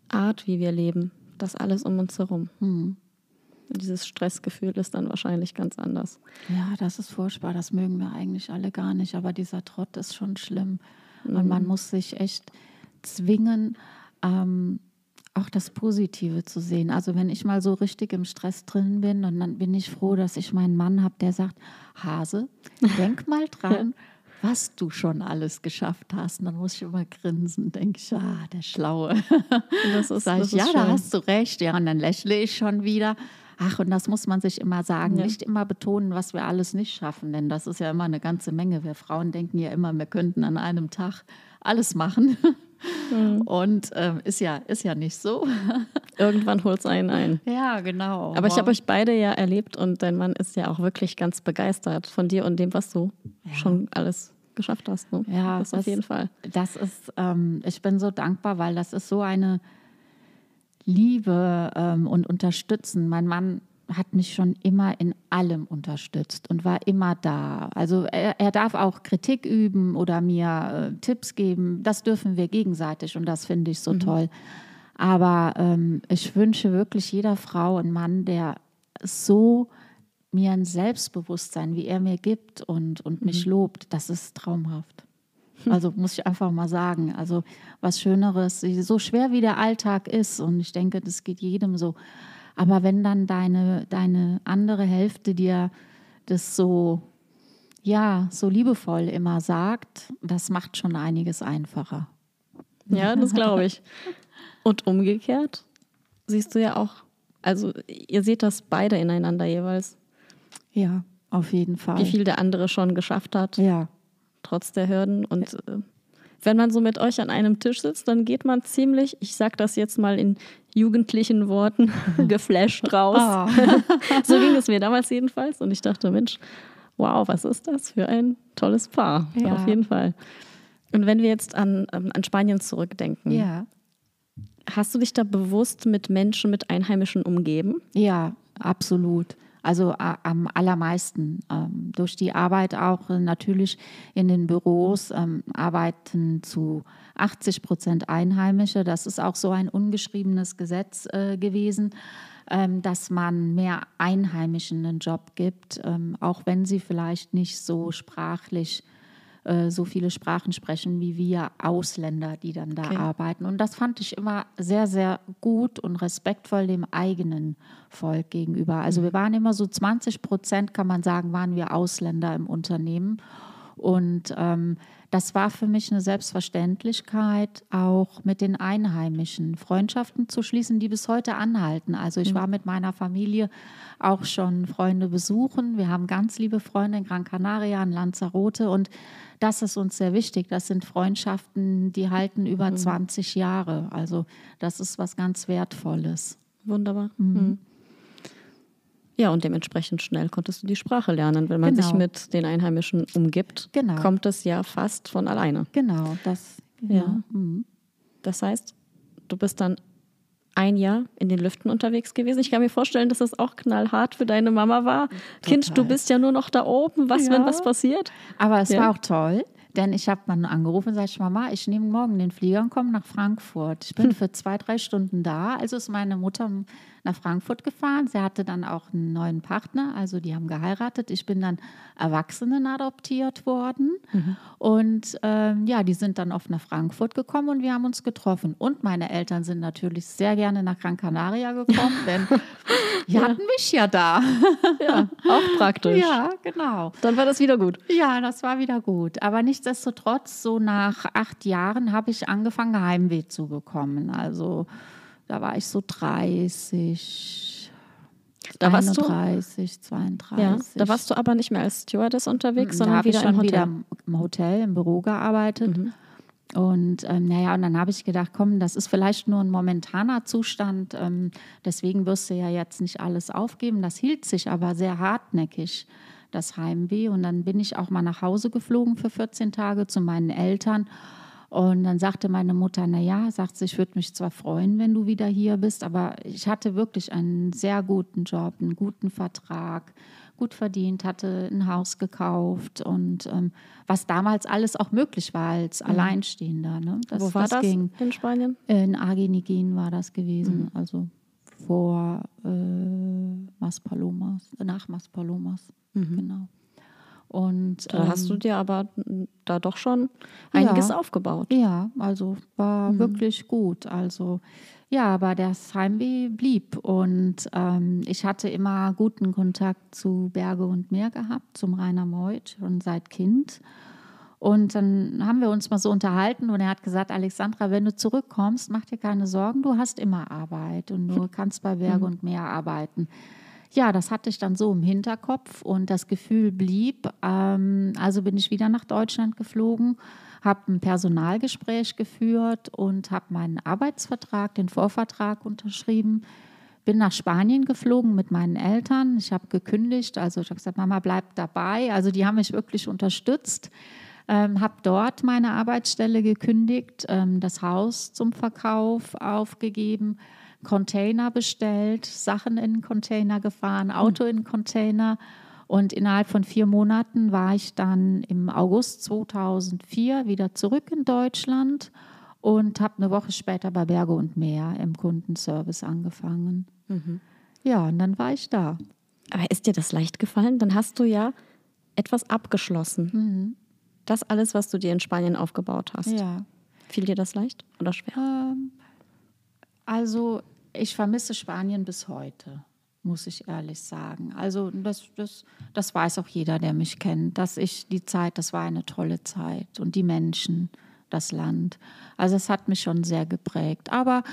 Art, wie wir leben, das alles um uns herum. Mhm. Dieses Stressgefühl ist dann wahrscheinlich ganz anders. Ja, das ist furchtbar. Das mögen wir eigentlich alle gar nicht. Aber dieser Trott ist schon schlimm. Mhm. Und man muss sich echt zwingen, ähm, auch das Positive zu sehen. Also wenn ich mal so richtig im Stress drin bin, und dann bin ich froh, dass ich meinen Mann habe, der sagt, Hase, denk mal dran, was du schon alles geschafft hast. Und dann muss ich immer grinsen, denke ich, ah, der Schlaue. Das ist, Sag ich, ja, da hast du recht. Ja, und dann lächle ich schon wieder. Ach, und das muss man sich immer sagen. Ja. Nicht immer betonen, was wir alles nicht schaffen, denn das ist ja immer eine ganze Menge. Wir Frauen denken ja immer, wir könnten an einem Tag alles machen. Mhm. Und ähm, ist, ja, ist ja nicht so. Irgendwann holt es einen ein. Ja, genau. Aber ich habe euch beide ja erlebt und dein Mann ist ja auch wirklich ganz begeistert von dir und dem, was du ja. schon alles geschafft hast. Ne? Ja, das, das, auf jeden Fall. Das ist, ähm, ich bin so dankbar, weil das ist so eine Liebe ähm, und Unterstützen. Mein Mann hat mich schon immer in allem unterstützt und war immer da. Also er, er darf auch Kritik üben oder mir äh, Tipps geben. Das dürfen wir gegenseitig und das finde ich so mhm. toll. Aber ähm, ich wünsche wirklich jeder Frau einen Mann, der so mir ein Selbstbewusstsein, wie er mir gibt und, und mich mhm. lobt, das ist traumhaft. Also muss ich einfach mal sagen. Also was Schöneres, so schwer wie der Alltag ist und ich denke, das geht jedem so. Aber wenn dann deine, deine andere Hälfte dir das so, ja, so liebevoll immer sagt, das macht schon einiges einfacher. Ja, das glaube ich. Und umgekehrt siehst du ja auch, also ihr seht das beide ineinander jeweils. Ja, auf jeden Fall. Wie viel der andere schon geschafft hat. Ja. Trotz der Hürden. Und ja. Wenn man so mit euch an einem Tisch sitzt, dann geht man ziemlich, ich sag das jetzt mal in jugendlichen Worten, geflasht raus. Oh. so ging es mir damals jedenfalls. Und ich dachte, Mensch, wow, was ist das für ein tolles Paar? Ja. Auf jeden Fall. Und wenn wir jetzt an, ähm, an Spanien zurückdenken, ja. hast du dich da bewusst mit Menschen, mit Einheimischen umgeben? Ja, absolut. Also äh, am allermeisten. Ähm, durch die Arbeit auch äh, natürlich in den Büros ähm, arbeiten zu 80 Prozent Einheimische. Das ist auch so ein ungeschriebenes Gesetz äh, gewesen, ähm, dass man mehr Einheimischen einen Job gibt, ähm, auch wenn sie vielleicht nicht so sprachlich äh, so viele Sprachen sprechen wie wir Ausländer, die dann da okay. arbeiten. Und das fand ich immer sehr, sehr gut und respektvoll dem eigenen Volk gegenüber. Also wir mhm. waren immer so 20 Prozent, kann man sagen, waren wir Ausländer im Unternehmen. Und ähm, das war für mich eine Selbstverständlichkeit, auch mit den Einheimischen Freundschaften zu schließen, die bis heute anhalten. Also ich mhm. war mit meiner Familie auch schon Freunde besuchen. Wir haben ganz liebe Freunde in Gran Canaria, in Lanzarote und das ist uns sehr wichtig. Das sind Freundschaften, die halten über mhm. 20 Jahre. Also das ist was ganz Wertvolles. Wunderbar. Mhm. Ja, und dementsprechend schnell konntest du die Sprache lernen. Wenn man genau. sich mit den Einheimischen umgibt, genau. kommt es ja fast von alleine. Genau, das. Genau. Ja. Mhm. Das heißt, du bist dann ein Jahr in den Lüften unterwegs gewesen. Ich kann mir vorstellen, dass das auch knallhart für deine Mama war. Total. Kind, du bist ja nur noch da oben. Was, ja. wenn was passiert? Aber es ja. war auch toll. Denn ich habe dann angerufen und sage, Mama, ich nehme morgen den Flieger und komme nach Frankfurt. Ich bin hm. für zwei, drei Stunden da. Also ist meine Mutter nach Frankfurt gefahren. Sie hatte dann auch einen neuen Partner, also die haben geheiratet. Ich bin dann Erwachsenen adoptiert worden. Mhm. Und ähm, ja, die sind dann oft nach Frankfurt gekommen und wir haben uns getroffen. Und meine Eltern sind natürlich sehr gerne nach Gran Canaria gekommen, denn die ja. hatten mich ja da. ja, auch praktisch. Ja, genau. Dann war das wieder gut. Ja, das war wieder gut. Aber nichtsdestotrotz, so nach acht Jahren habe ich angefangen, Heimweh zu bekommen. Also da war ich so 30. Da 31, warst du, 32. Ja, da warst du aber nicht mehr als Stewardess unterwegs, sondern da wieder ich im Hotel. wieder im Hotel, im Büro gearbeitet. Mhm. Und ähm, naja, und dann habe ich gedacht, komm, das ist vielleicht nur ein momentaner Zustand. Ähm, deswegen wirst du ja jetzt nicht alles aufgeben. Das hielt sich aber sehr hartnäckig, das Heimweh. Und dann bin ich auch mal nach Hause geflogen für 14 Tage zu meinen Eltern. Und dann sagte meine Mutter, na ja, sagt sie, ich würde mich zwar freuen, wenn du wieder hier bist, aber ich hatte wirklich einen sehr guten Job, einen guten Vertrag, gut verdient, hatte ein Haus gekauft und ähm, was damals alles auch möglich war als mhm. Alleinstehender. Ne? Das, Wo war das, das ging, in Spanien? In Argenigin war das gewesen, mhm. also vor äh, Maspalomas, nach Maspalomas, mhm. genau. Und, da ähm, hast du ähm, dir aber da doch schon einiges ja, aufgebaut. Ja, also war mhm. wirklich gut. Also ja, aber das Heimweh blieb und ähm, ich hatte immer guten Kontakt zu Berge und Meer gehabt, zum Rainer Meuth schon seit Kind. Und dann haben wir uns mal so unterhalten und er hat gesagt, Alexandra, wenn du zurückkommst, mach dir keine Sorgen, du hast immer Arbeit und du kannst bei Berge mhm. und Meer arbeiten ja, das hatte ich dann so im Hinterkopf und das Gefühl blieb. Ähm, also bin ich wieder nach Deutschland geflogen, habe ein Personalgespräch geführt und habe meinen Arbeitsvertrag, den Vorvertrag unterschrieben. Bin nach Spanien geflogen mit meinen Eltern. Ich habe gekündigt, also ich habe gesagt, Mama bleibt dabei. Also die haben mich wirklich unterstützt. Ähm, habe dort meine Arbeitsstelle gekündigt, ähm, das Haus zum Verkauf aufgegeben Container bestellt, Sachen in Container gefahren, Auto in Container. Und innerhalb von vier Monaten war ich dann im August 2004 wieder zurück in Deutschland und habe eine Woche später bei Berge und Meer im Kundenservice angefangen. Mhm. Ja, und dann war ich da. Aber ist dir das leicht gefallen? Dann hast du ja etwas abgeschlossen. Mhm. Das alles, was du dir in Spanien aufgebaut hast. Ja. Fiel dir das leicht oder schwer? Ähm, also ich vermisse Spanien bis heute, muss ich ehrlich sagen. Also das, das, das weiß auch jeder, der mich kennt, dass ich die Zeit, das war eine tolle Zeit und die Menschen, das Land. Also es hat mich schon sehr geprägt. Aber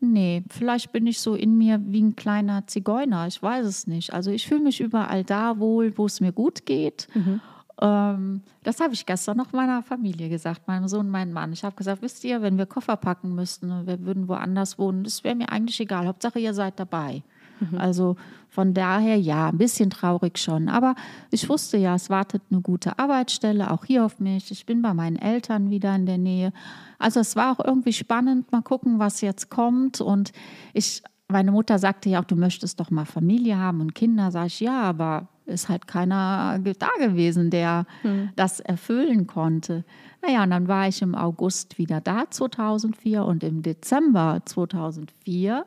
nee, vielleicht bin ich so in mir wie ein kleiner Zigeuner, ich weiß es nicht. Also ich fühle mich überall da wohl, wo es mir gut geht. Mhm. Ähm, das habe ich gestern noch meiner Familie gesagt, meinem Sohn, meinem Mann. Ich habe gesagt, wisst ihr, wenn wir Koffer packen müssten und wir würden woanders wohnen, das wäre mir eigentlich egal. Hauptsache, ihr seid dabei. Mhm. Also von daher, ja, ein bisschen traurig schon. Aber ich wusste ja, es wartet eine gute Arbeitsstelle auch hier auf mich. Ich bin bei meinen Eltern wieder in der Nähe. Also es war auch irgendwie spannend, mal gucken, was jetzt kommt. Und ich, meine Mutter sagte ja auch, du möchtest doch mal Familie haben und Kinder. Sag ich, ja, aber ist halt keiner da gewesen, der hm. das erfüllen konnte. Naja, und dann war ich im August wieder da, 2004, und im Dezember 2004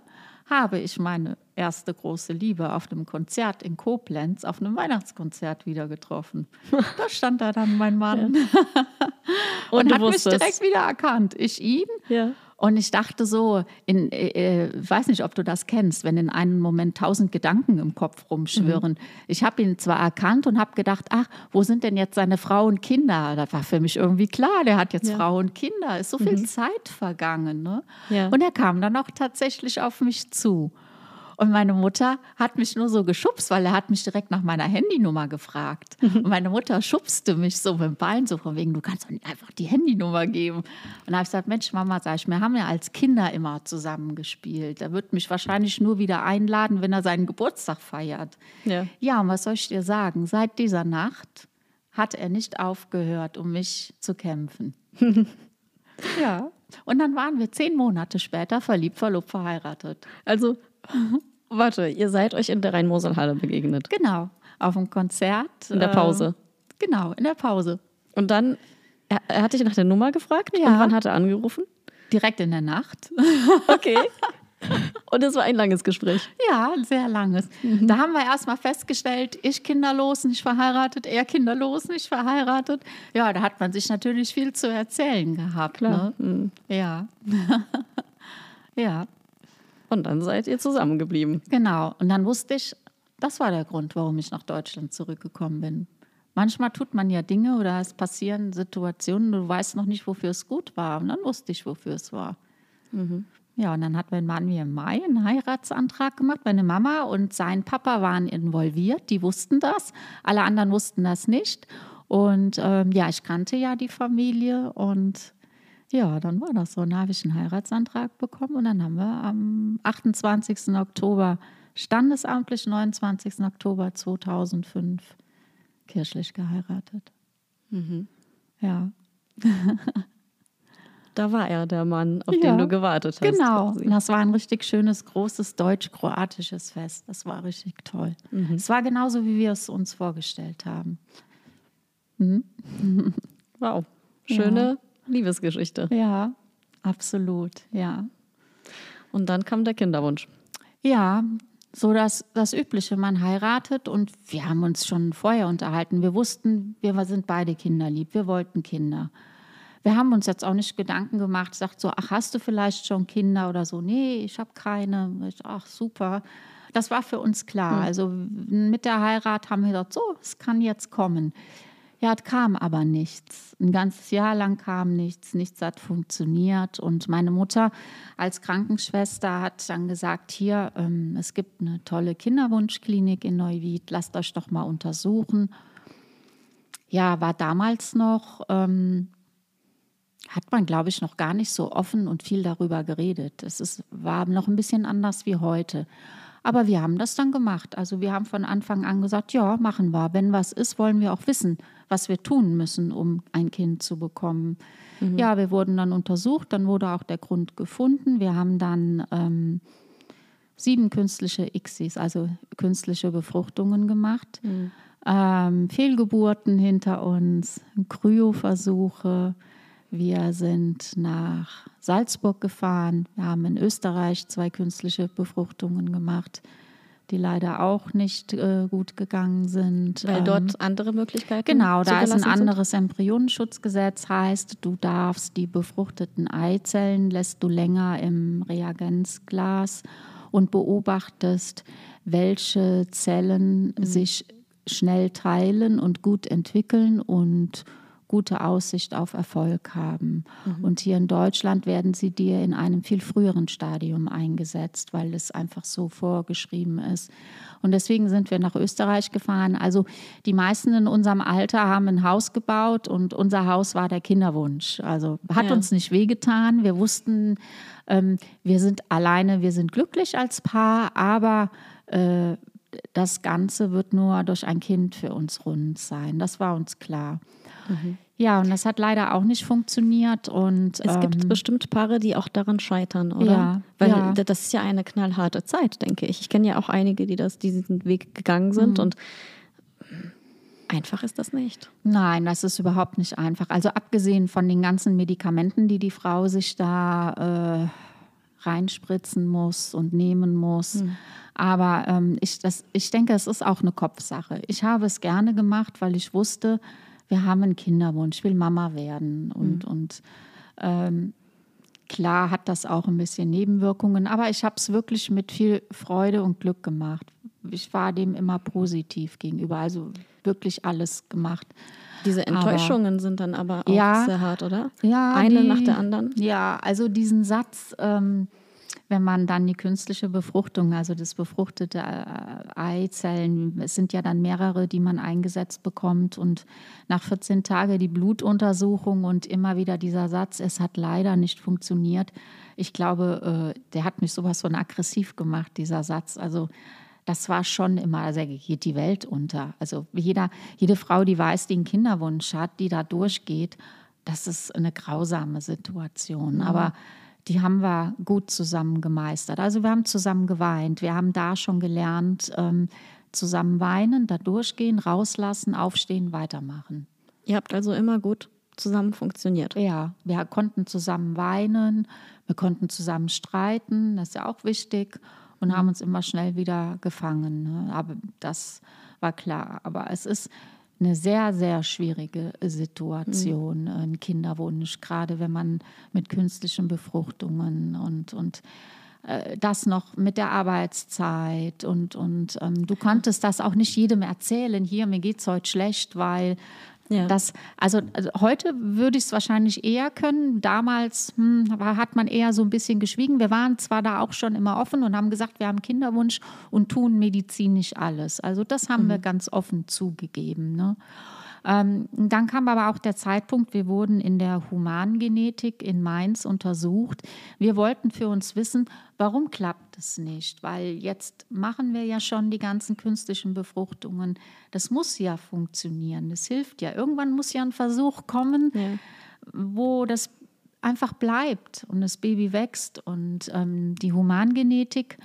habe ich meine erste große Liebe auf einem Konzert in Koblenz, auf einem Weihnachtskonzert wieder getroffen. Da stand da dann mein Mann ja. und, und hat mich direkt wieder erkannt. Ich ihn. Ja. Und ich dachte so, in, äh, äh, weiß nicht, ob du das kennst, wenn in einem Moment tausend Gedanken im Kopf rumschwirren. Mhm. Ich habe ihn zwar erkannt und habe gedacht, ach, wo sind denn jetzt seine Frau und Kinder? Das war für mich irgendwie klar, der hat jetzt ja. Frau und Kinder. Ist so viel mhm. Zeit vergangen. Ne? Ja. Und er kam dann auch tatsächlich auf mich zu. Und meine Mutter hat mich nur so geschubst, weil er hat mich direkt nach meiner Handynummer gefragt. Mhm. Und meine Mutter schubste mich so mit dem Bein, so von wegen, du kannst doch nicht einfach die Handynummer geben. Und da habe ich gesagt, Mensch, Mama, sag ich, wir haben ja als Kinder immer zusammen gespielt. Er wird mich wahrscheinlich nur wieder einladen, wenn er seinen Geburtstag feiert. Ja, ja und was soll ich dir sagen? Seit dieser Nacht hat er nicht aufgehört, um mich zu kämpfen. ja. Und dann waren wir zehn Monate später verliebt, verlobt, verheiratet. Also Warte, ihr seid euch in der Rhein-Mosel-Halle begegnet. Genau, auf dem Konzert. In der Pause. Äh, genau, in der Pause. Und dann, er, er hat dich nach der Nummer gefragt? Ja. Und wann hat er angerufen? Direkt in der Nacht. Okay. Und es war ein langes Gespräch. Ja, ein sehr langes. Mhm. Da haben wir erstmal festgestellt, ich kinderlos, nicht verheiratet, er kinderlos, nicht verheiratet. Ja, da hat man sich natürlich viel zu erzählen gehabt. Klar. Ne? Mhm. Ja. ja. Und dann seid ihr zusammengeblieben. Genau. Und dann wusste ich, das war der Grund, warum ich nach Deutschland zurückgekommen bin. Manchmal tut man ja Dinge oder es passieren Situationen, du weißt noch nicht, wofür es gut war. Und dann wusste ich, wofür es war. Mhm. Ja, und dann hat mein Mann mir im Mai einen Heiratsantrag gemacht. Meine Mama und sein Papa waren involviert, die wussten das. Alle anderen wussten das nicht. Und ähm, ja, ich kannte ja die Familie und ja, dann war das so. Dann habe ich einen Heiratsantrag bekommen und dann haben wir am 28. Oktober standesamtlich, 29. Oktober 2005 kirchlich geheiratet. Mhm. Ja. da war er der Mann, auf ja, den du gewartet hast. Genau. Und das war ein richtig schönes, großes deutsch-kroatisches Fest. Das war richtig toll. Mhm. Es war genauso, wie wir es uns vorgestellt haben. Mhm. Wow. Schöne ja. Liebesgeschichte. Ja, absolut, ja. Und dann kam der Kinderwunsch. Ja, so das, das Übliche. Man heiratet und wir haben uns schon vorher unterhalten. Wir wussten, wir sind beide kinderlieb. Wir wollten Kinder. Wir haben uns jetzt auch nicht Gedanken gemacht, sagt so, ach, hast du vielleicht schon Kinder oder so? Nee, ich habe keine. Ich, ach, super. Das war für uns klar. Hm. Also mit der Heirat haben wir gedacht, so, es kann jetzt kommen. Ja, es kam aber nichts. Ein ganzes Jahr lang kam nichts, nichts hat funktioniert. Und meine Mutter als Krankenschwester hat dann gesagt, hier, ähm, es gibt eine tolle Kinderwunschklinik in Neuwied, lasst euch doch mal untersuchen. Ja, war damals noch, ähm, hat man, glaube ich, noch gar nicht so offen und viel darüber geredet. Es ist, war noch ein bisschen anders wie heute. Aber wir haben das dann gemacht. Also wir haben von Anfang an gesagt, ja, machen wir. Wenn was ist, wollen wir auch wissen, was wir tun müssen, um ein Kind zu bekommen. Mhm. Ja, wir wurden dann untersucht, dann wurde auch der Grund gefunden. Wir haben dann ähm, sieben künstliche ICSIs, also künstliche Befruchtungen gemacht. Mhm. Ähm, Fehlgeburten hinter uns, Kryoversuche, wir sind nach Salzburg gefahren. Wir haben in Österreich zwei künstliche Befruchtungen gemacht, die leider auch nicht äh, gut gegangen sind. Weil dort ähm, andere Möglichkeiten Genau, da ist ein anderes sind? Embryonenschutzgesetz, heißt, du darfst die befruchteten Eizellen, lässt du länger im Reagenzglas und beobachtest, welche Zellen mhm. sich schnell teilen und gut entwickeln und gute Aussicht auf Erfolg haben. Mhm. Und hier in Deutschland werden sie dir in einem viel früheren Stadium eingesetzt, weil es einfach so vorgeschrieben ist. Und deswegen sind wir nach Österreich gefahren. Also die meisten in unserem Alter haben ein Haus gebaut und unser Haus war der Kinderwunsch. Also hat ja. uns nicht wehgetan. Wir wussten, ähm, wir sind alleine, wir sind glücklich als Paar, aber äh, das Ganze wird nur durch ein Kind für uns rund sein. Das war uns klar. Mhm. Ja, und das hat leider auch nicht funktioniert. Und, es gibt ähm, bestimmt Paare, die auch daran scheitern, oder? Ja, Weil ja. das ist ja eine knallharte Zeit, denke ich. Ich kenne ja auch einige, die das, diesen Weg gegangen sind mhm. und einfach ist das nicht. Nein, das ist überhaupt nicht einfach. Also abgesehen von den ganzen Medikamenten, die die Frau sich da äh, reinspritzen muss und nehmen muss. Mhm. Aber ähm, ich, das, ich denke, es ist auch eine Kopfsache. Ich habe es gerne gemacht, weil ich wusste, wir haben einen Kinderwunsch, ich will Mama werden. Und, mhm. und ähm, klar hat das auch ein bisschen Nebenwirkungen, aber ich habe es wirklich mit viel Freude und Glück gemacht. Ich war dem immer positiv gegenüber, also wirklich alles gemacht. Diese Enttäuschungen aber, sind dann aber auch ja, sehr hart, oder? Ja. Eine die, nach der anderen? Ja, also diesen Satz, ähm, wenn man dann die künstliche Befruchtung, also das befruchtete äh, Eizellen, es sind ja dann mehrere, die man eingesetzt bekommt und nach 14 Tagen die Blutuntersuchung und immer wieder dieser Satz, es hat leider nicht funktioniert. Ich glaube, äh, der hat mich sowas von aggressiv gemacht, dieser Satz. Also das war schon immer, also geht die Welt unter. Also jeder, jede Frau, die weiß, die einen Kinderwunsch hat, die da durchgeht, das ist eine grausame Situation. Mhm. Aber die haben wir gut zusammen gemeistert. Also wir haben zusammen geweint. Wir haben da schon gelernt, ähm, zusammen weinen, da durchgehen, rauslassen, aufstehen, weitermachen. Ihr habt also immer gut zusammen funktioniert. Ja, wir konnten zusammen weinen, wir konnten zusammen streiten, das ist ja auch wichtig, und haben uns immer schnell wieder gefangen. Ne? Aber das war klar. Aber es ist eine sehr, sehr schwierige Situation, mhm. ein Kinderwunsch, gerade wenn man mit künstlichen Befruchtungen und, und äh, das noch mit der Arbeitszeit und, und ähm, du konntest das auch nicht jedem erzählen, hier, mir geht es heute schlecht, weil ja. Das, also, also, heute würde ich es wahrscheinlich eher können. Damals hm, hat man eher so ein bisschen geschwiegen. Wir waren zwar da auch schon immer offen und haben gesagt, wir haben Kinderwunsch und tun medizinisch alles. Also das haben mhm. wir ganz offen zugegeben. Ne? Ähm, dann kam aber auch der Zeitpunkt, wir wurden in der Humangenetik in Mainz untersucht. Wir wollten für uns wissen, warum klappt es nicht? Weil jetzt machen wir ja schon die ganzen künstlichen Befruchtungen. Das muss ja funktionieren, das hilft ja. Irgendwann muss ja ein Versuch kommen, ja. wo das einfach bleibt und das Baby wächst. Und ähm, die Humangenetik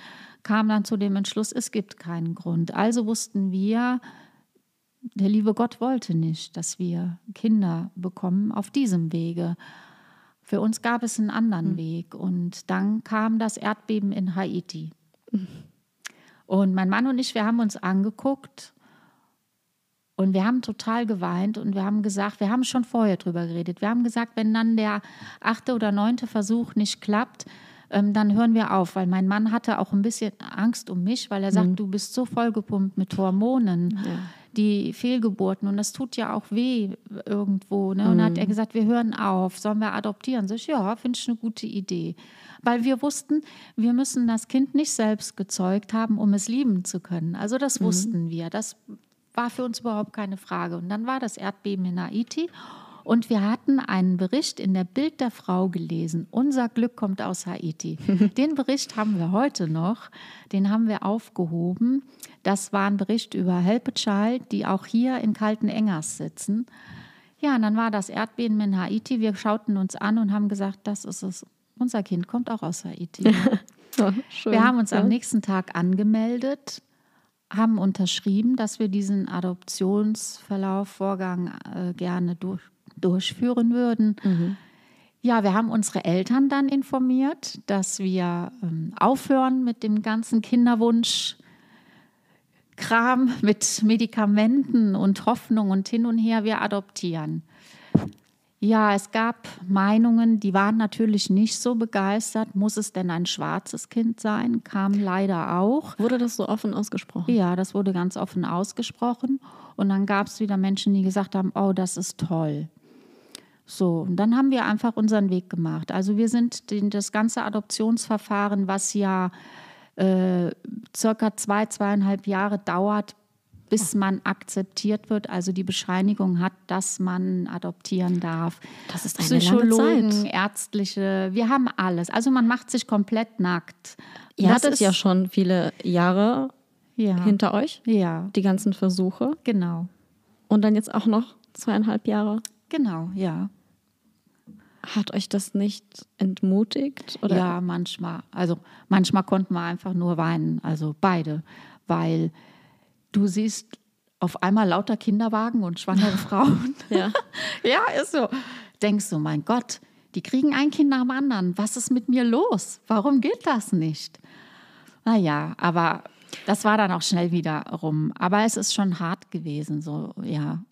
kam dann zu dem Entschluss, es gibt keinen Grund. Also wussten wir, der liebe Gott wollte nicht, dass wir Kinder bekommen auf diesem Wege. Für uns gab es einen anderen mhm. Weg und dann kam das Erdbeben in Haiti. Mhm. Und mein Mann und ich, wir haben uns angeguckt und wir haben total geweint und wir haben gesagt, wir haben schon vorher drüber geredet. Wir haben gesagt, wenn dann der achte oder neunte Versuch nicht klappt, ähm, dann hören wir auf, weil mein Mann hatte auch ein bisschen Angst um mich, weil er sagt, mhm. du bist so vollgepumpt mit Hormonen. Ja die Fehlgeburten und das tut ja auch weh irgendwo. Ne? Und mhm. hat er gesagt, wir hören auf, sollen wir adoptieren? Sag ich, ja, finde ich eine gute Idee. Weil wir wussten, wir müssen das Kind nicht selbst gezeugt haben, um es lieben zu können. Also das mhm. wussten wir. Das war für uns überhaupt keine Frage. Und dann war das Erdbeben in Haiti und wir hatten einen Bericht in der Bild der Frau gelesen. Unser Glück kommt aus Haiti. Den Bericht haben wir heute noch. Den haben wir aufgehoben. Das war ein Bericht über Help a Child, die auch hier in Kalten Engers sitzen. Ja, und dann war das Erdbeben in Haiti. Wir schauten uns an und haben gesagt, das ist es. Unser Kind kommt auch aus Haiti. oh, wir haben uns ja. am nächsten Tag angemeldet haben unterschrieben, dass wir diesen Adoptionsverlauf, Vorgang äh, gerne durch, durchführen würden. Mhm. Ja, wir haben unsere Eltern dann informiert, dass wir ähm, aufhören mit dem ganzen Kinderwunsch. Kram mit Medikamenten und Hoffnung und hin und her, wir adoptieren. Ja, es gab Meinungen, die waren natürlich nicht so begeistert. Muss es denn ein schwarzes Kind sein? Kam leider auch. Wurde das so offen ausgesprochen? Ja, das wurde ganz offen ausgesprochen. Und dann gab es wieder Menschen, die gesagt haben, oh, das ist toll. So, und dann haben wir einfach unseren Weg gemacht. Also wir sind den, das ganze Adoptionsverfahren, was ja äh, circa zwei, zweieinhalb Jahre dauert, bis man akzeptiert wird, also die Bescheinigung hat, dass man adoptieren darf. Das ist eine Psychologen, lange Zeit. ärztliche, wir haben alles. Also man macht sich komplett nackt. Ihr das hattet ja schon viele Jahre ja. hinter euch. Ja. Die ganzen Versuche. Genau. Und dann jetzt auch noch zweieinhalb Jahre. Genau, ja. Hat euch das nicht entmutigt? Oder? Ja, manchmal. Also manchmal konnten wir einfach nur weinen, also beide, weil du siehst auf einmal lauter Kinderwagen und schwangere Frauen. ja. ja, ist so. Denkst du, mein Gott, die kriegen ein Kind nach dem anderen. Was ist mit mir los? Warum geht das nicht? Naja, aber das war dann auch schnell wieder rum. Aber es ist schon hart gewesen, so, ja.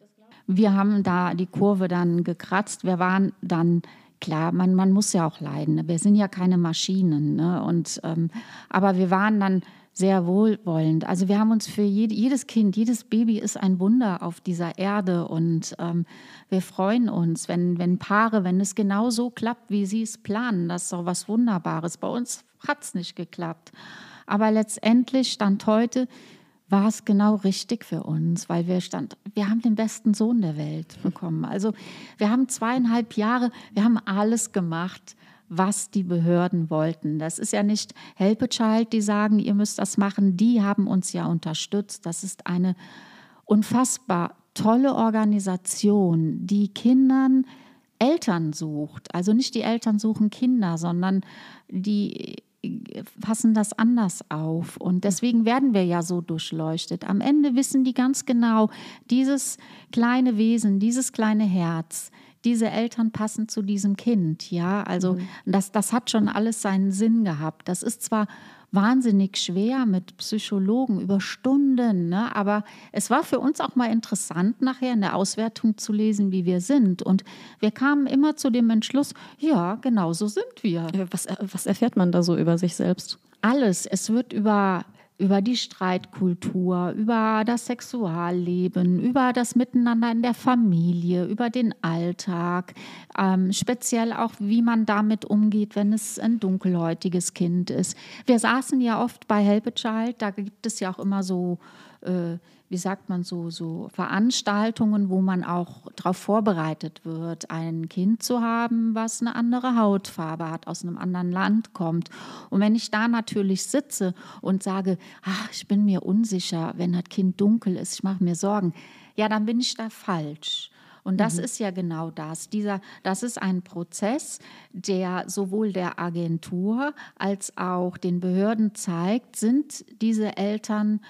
Wir haben da die Kurve dann gekratzt. Wir waren dann klar, man, man muss ja auch leiden. Ne? Wir sind ja keine Maschinen. Ne? Und, ähm, aber wir waren dann sehr wohlwollend. Also wir haben uns für jede, jedes Kind, jedes Baby ist ein Wunder auf dieser Erde und ähm, wir freuen uns, wenn, wenn Paare, wenn es genau so klappt, wie sie es planen. Das ist doch was Wunderbares. Bei uns hat es nicht geklappt. Aber letztendlich, Stand heute, war es genau richtig für uns, weil wir stand, wir haben den besten Sohn der Welt bekommen. Also wir haben zweieinhalb Jahre, wir haben alles gemacht, was die Behörden wollten. Das ist ja nicht Help a Child, die sagen, ihr müsst das machen. Die haben uns ja unterstützt. Das ist eine unfassbar tolle Organisation, die Kindern Eltern sucht. Also nicht die Eltern suchen Kinder, sondern die fassen das anders auf. Und deswegen werden wir ja so durchleuchtet. Am Ende wissen die ganz genau, dieses kleine Wesen, dieses kleine Herz, diese Eltern passen zu diesem Kind. Ja, also mhm. das, das hat schon alles seinen Sinn gehabt. Das ist zwar wahnsinnig schwer mit Psychologen über Stunden. Ne? Aber es war für uns auch mal interessant, nachher in der Auswertung zu lesen, wie wir sind. Und wir kamen immer zu dem Entschluss, ja, genau so sind wir. Was, was erfährt man da so über sich selbst? Alles. Es wird über über die Streitkultur, über das Sexualleben, über das Miteinander in der Familie, über den Alltag, ähm, speziell auch, wie man damit umgeht, wenn es ein dunkelhäutiges Kind ist. Wir saßen ja oft bei Help a Child, da gibt es ja auch immer so äh, wie sagt man so, so Veranstaltungen, wo man auch darauf vorbereitet wird, ein Kind zu haben, was eine andere Hautfarbe hat, aus einem anderen Land kommt. Und wenn ich da natürlich sitze und sage, ach, ich bin mir unsicher, wenn das Kind dunkel ist, ich mache mir Sorgen, ja, dann bin ich da falsch. Und das mhm. ist ja genau das. Dieser, das ist ein Prozess, der sowohl der Agentur als auch den Behörden zeigt, sind diese Eltern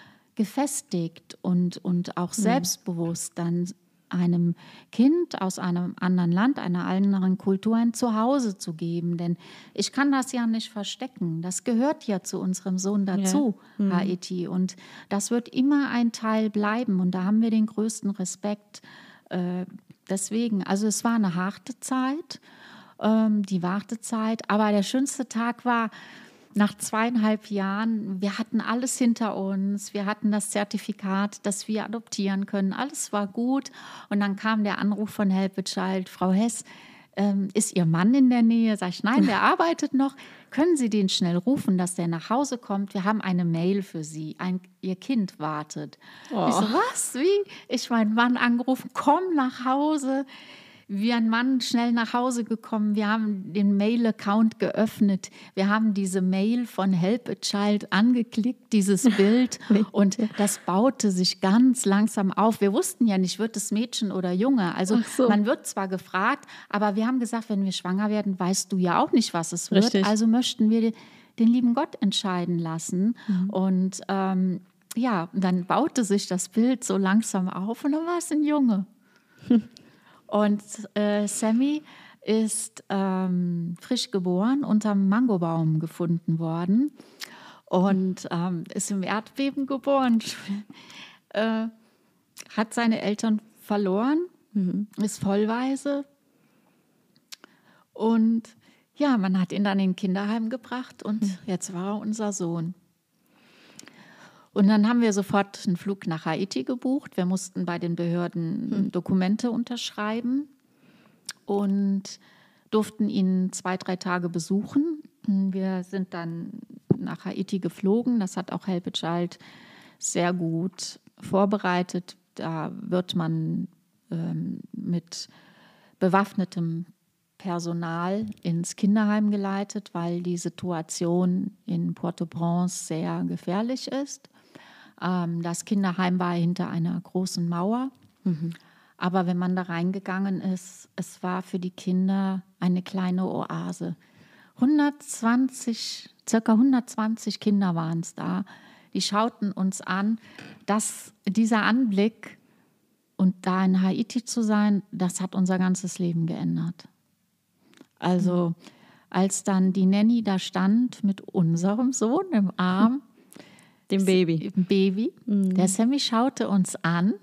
gefestigt und, und auch mhm. selbstbewusst dann einem Kind aus einem anderen Land, einer anderen Kultur ein Zuhause zu geben. Denn ich kann das ja nicht verstecken. Das gehört ja zu unserem Sohn dazu, ja. mhm. Haiti. Und das wird immer ein Teil bleiben. Und da haben wir den größten Respekt. Äh, deswegen, also es war eine harte Zeit, ähm, die Wartezeit. Aber der schönste Tag war, nach zweieinhalb Jahren, wir hatten alles hinter uns, wir hatten das Zertifikat, dass wir adoptieren können, alles war gut. Und dann kam der Anruf von Help a Child, Frau Hess, ähm, ist Ihr Mann in der Nähe? Sag ich, nein, der arbeitet noch. Können Sie den schnell rufen, dass der nach Hause kommt? Wir haben eine Mail für Sie. Ein, Ihr Kind wartet. Oh. Ich so, was? Wie? Ich meinen Mann angerufen, komm nach Hause wie ein Mann schnell nach Hause gekommen. Wir haben den Mail-Account geöffnet. Wir haben diese Mail von Help a Child angeklickt, dieses Bild. und das baute sich ganz langsam auf. Wir wussten ja nicht, wird es Mädchen oder Junge. Also so. man wird zwar gefragt, aber wir haben gesagt, wenn wir schwanger werden, weißt du ja auch nicht, was es wird. Richtig. Also möchten wir den lieben Gott entscheiden lassen. Mhm. Und ähm, ja, dann baute sich das Bild so langsam auf und dann war es ein Junge. Und äh, Sammy ist ähm, frisch geboren, unterm Mangobaum gefunden worden und ähm, ist im Erdbeben geboren, äh, hat seine Eltern verloren, mhm. ist vollweise und ja, man hat ihn dann in ein Kinderheim gebracht und mhm. jetzt war er unser Sohn. Und dann haben wir sofort einen Flug nach Haiti gebucht. Wir mussten bei den Behörden hm. Dokumente unterschreiben. und durften ihn zwei, drei Tage besuchen. Wir sind dann nach Haiti geflogen. Das hat auch Help a Child sehr gut vorbereitet. Da wird man ähm, mit bewaffnetem Personal ins Kinderheim geleitet, weil die Situation in Port-au-Prince sehr gefährlich ist. Ähm, das Kinderheim war hinter einer großen Mauer. Mhm. Aber wenn man da reingegangen ist, es war für die Kinder eine kleine Oase. 120, circa 120 Kinder waren es da. Die schauten uns an. dass dieser Anblick und da in Haiti zu sein, das hat unser ganzes Leben geändert. Also als dann die Nanny da stand mit unserem Sohn im Arm, dem Baby, dem Baby, mhm. der Sammy schaute uns an,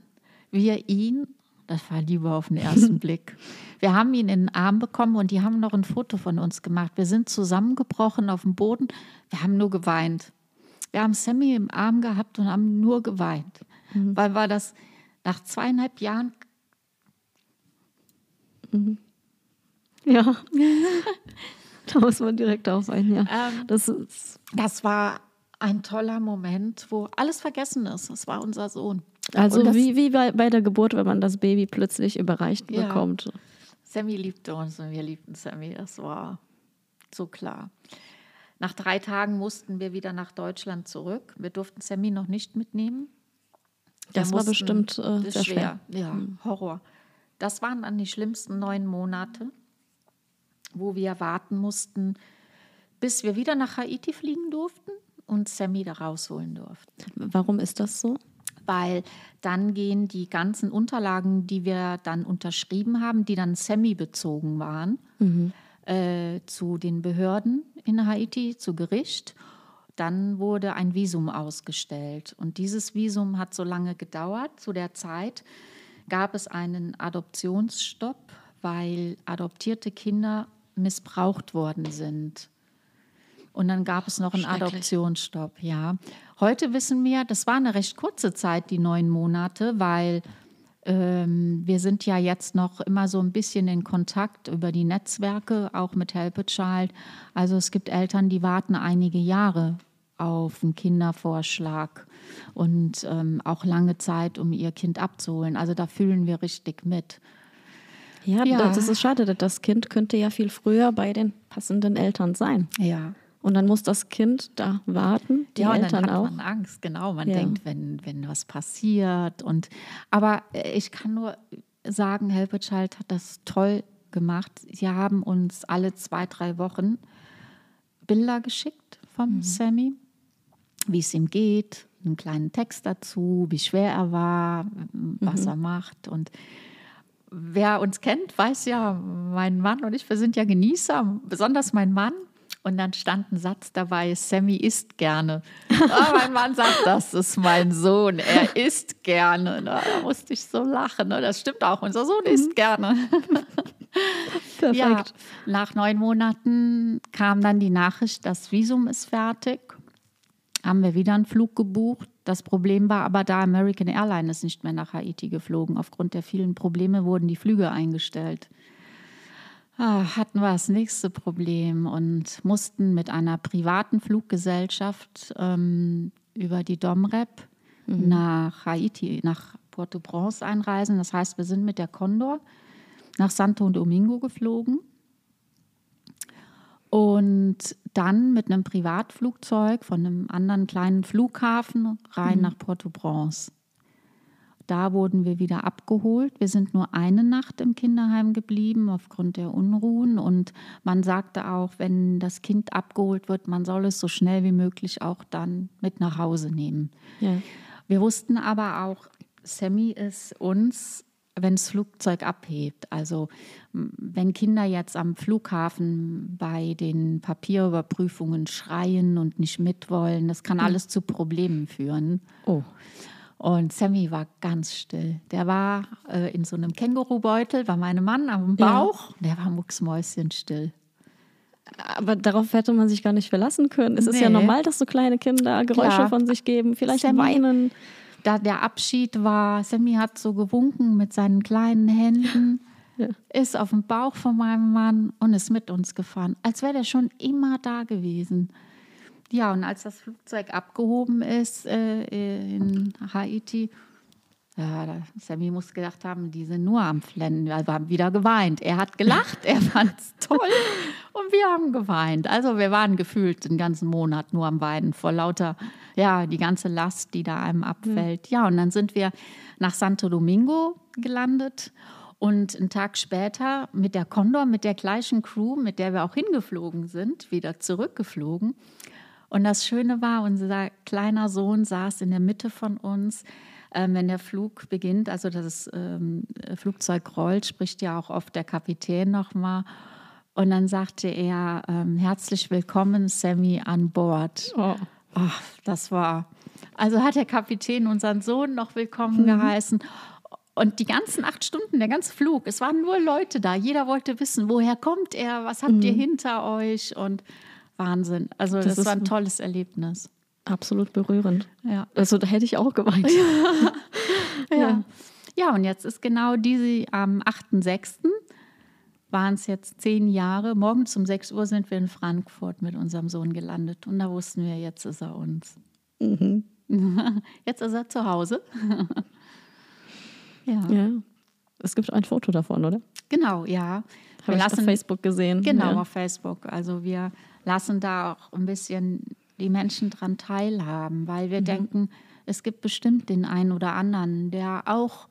wir ihn, das war Liebe auf den ersten Blick. Wir haben ihn in den Arm bekommen und die haben noch ein Foto von uns gemacht. Wir sind zusammengebrochen auf dem Boden, wir haben nur geweint. Wir haben Sammy im Arm gehabt und haben nur geweint, mhm. weil war das nach zweieinhalb Jahren mhm. Ja. da muss man direkt auf ein, ja. Ähm, das, ist das war ein toller Moment, wo alles vergessen ist. Das war unser Sohn. Also das, wie, wie bei, bei, der Geburt, wenn man das Baby plötzlich überreicht ja. bekommt. Sammy liebte uns und wir liebten Sammy. Das war so klar. Nach drei Tagen mussten wir wieder nach Deutschland zurück. Wir durften Sammy noch nicht mitnehmen. Das mussten, war bestimmt äh, sehr schwer. schwer. Ja, hm. Horror. Das waren dann die schlimmsten neun Monate wo wir warten mussten, bis wir wieder nach Haiti fliegen durften und Sammy da rausholen durften. Warum ist das so? Weil dann gehen die ganzen Unterlagen, die wir dann unterschrieben haben, die dann Sammy bezogen waren, mhm. äh, zu den Behörden in Haiti, zu Gericht. Dann wurde ein Visum ausgestellt. Und dieses Visum hat so lange gedauert. Zu der Zeit gab es einen Adoptionsstopp, weil adoptierte Kinder missbraucht worden sind. Und dann gab es noch einen Adoptionsstopp, ja. Heute wissen wir, das war eine recht kurze Zeit, die neun Monate, weil ähm, wir sind ja jetzt noch immer so ein bisschen in Kontakt über die Netzwerke, auch mit Help a Child. Also es gibt Eltern, die warten einige Jahre auf einen Kindervorschlag und ähm, auch lange Zeit, um ihr Kind abzuholen. Also da fühlen wir richtig mit. Ja, ja, das ist schade. Das Kind könnte ja viel früher bei den passenden Eltern sein. Ja. Und dann muss das Kind da warten, die ja, und Eltern dann hat auch. Man Angst, genau. Man ja. denkt, wenn, wenn was passiert. Und, aber äh, ich kann nur sagen, Help a Child hat das toll gemacht. Sie haben uns alle zwei, drei Wochen Bilder geschickt vom mhm. Sammy, wie es ihm geht, einen kleinen Text dazu, wie schwer er war, was mhm. er macht. Und wer uns kennt, weiß ja, mein Mann und ich, wir sind ja Genießer, besonders mein Mann. Und dann stand ein Satz dabei, Sammy isst gerne. Oh, mein Mann sagt, das ist mein Sohn, er isst gerne. Da musste ich so lachen. Ne? Das stimmt auch, unser Sohn isst mhm. gerne. Perfekt. Ja, nach neun Monaten kam dann die Nachricht, das Visum ist fertig. Haben wir wieder einen Flug gebucht das Problem war aber da, American Airlines ist nicht mehr nach Haiti geflogen. Aufgrund der vielen Probleme wurden die Flüge eingestellt. Ah, hatten wir das nächste Problem und mussten mit einer privaten Fluggesellschaft ähm, über die Domrep mhm. nach Haiti, nach Port-au-Prince einreisen. Das heißt, wir sind mit der Condor nach Santo Domingo geflogen und dann mit einem Privatflugzeug von einem anderen kleinen Flughafen rein mhm. nach Port-au-Prince. Da wurden wir wieder abgeholt. Wir sind nur eine Nacht im Kinderheim geblieben aufgrund der Unruhen. Und man sagte auch, wenn das Kind abgeholt wird, man soll es so schnell wie möglich auch dann mit nach Hause nehmen. Ja. Wir wussten aber auch, Sammy ist uns wenn das Flugzeug abhebt. Also wenn Kinder jetzt am Flughafen bei den Papierüberprüfungen schreien und nicht mitwollen, das kann alles zu Problemen führen. Oh. Und Sammy war ganz still. Der war äh, in so einem Kängurubeutel, war mein Mann am Bauch. Ja. Der war mucksmäuschenstill. Aber darauf hätte man sich gar nicht verlassen können. Es nee. ist ja normal, dass so kleine Kinder Geräusche Klar. von sich geben, vielleicht Sammy, weinen da der Abschied war, Sammy hat so gewunken mit seinen kleinen Händen. ja. ist auf dem Bauch von meinem Mann und ist mit uns gefahren, als wäre der schon immer da gewesen. Ja, und als das Flugzeug abgehoben ist äh, in Haiti, ja, Sammy muss gedacht haben, die sind nur am Flennen. Wir haben wieder geweint. Er hat gelacht, er fand es toll und wir haben geweint. Also wir waren gefühlt den ganzen Monat nur am Weinen vor lauter, ja, die ganze Last, die da einem abfällt. Ja, und dann sind wir nach Santo Domingo gelandet und einen Tag später mit der Condor, mit der gleichen Crew, mit der wir auch hingeflogen sind, wieder zurückgeflogen. Und das Schöne war, unser kleiner Sohn saß in der Mitte von uns ähm, wenn der Flug beginnt, also das ähm, Flugzeug rollt, spricht ja auch oft der Kapitän nochmal. Und dann sagte er, ähm, herzlich willkommen, Sammy, an Bord. Oh. oh. das war, also hat der Kapitän unseren Sohn noch willkommen mhm. geheißen. Und die ganzen acht Stunden, der ganze Flug, es waren nur Leute da. Jeder wollte wissen, woher kommt er, was habt mhm. ihr hinter euch und Wahnsinn. Also das, das war ein tolles Erlebnis. Absolut berührend. Ja. Also da hätte ich auch geweint. ja. ja. ja, und jetzt ist genau diese am 8.6. waren es jetzt zehn Jahre. Morgens um 6 Uhr sind wir in Frankfurt mit unserem Sohn gelandet. Und da wussten wir, jetzt ist er uns. Mhm. Jetzt ist er zu Hause. ja. ja. Es gibt ein Foto davon, oder? Genau, ja. Habe ich lassen, auf Facebook gesehen. Genau, ja. auf Facebook. Also wir lassen da auch ein bisschen die Menschen daran teilhaben, weil wir mhm. denken, es gibt bestimmt den einen oder anderen, der auch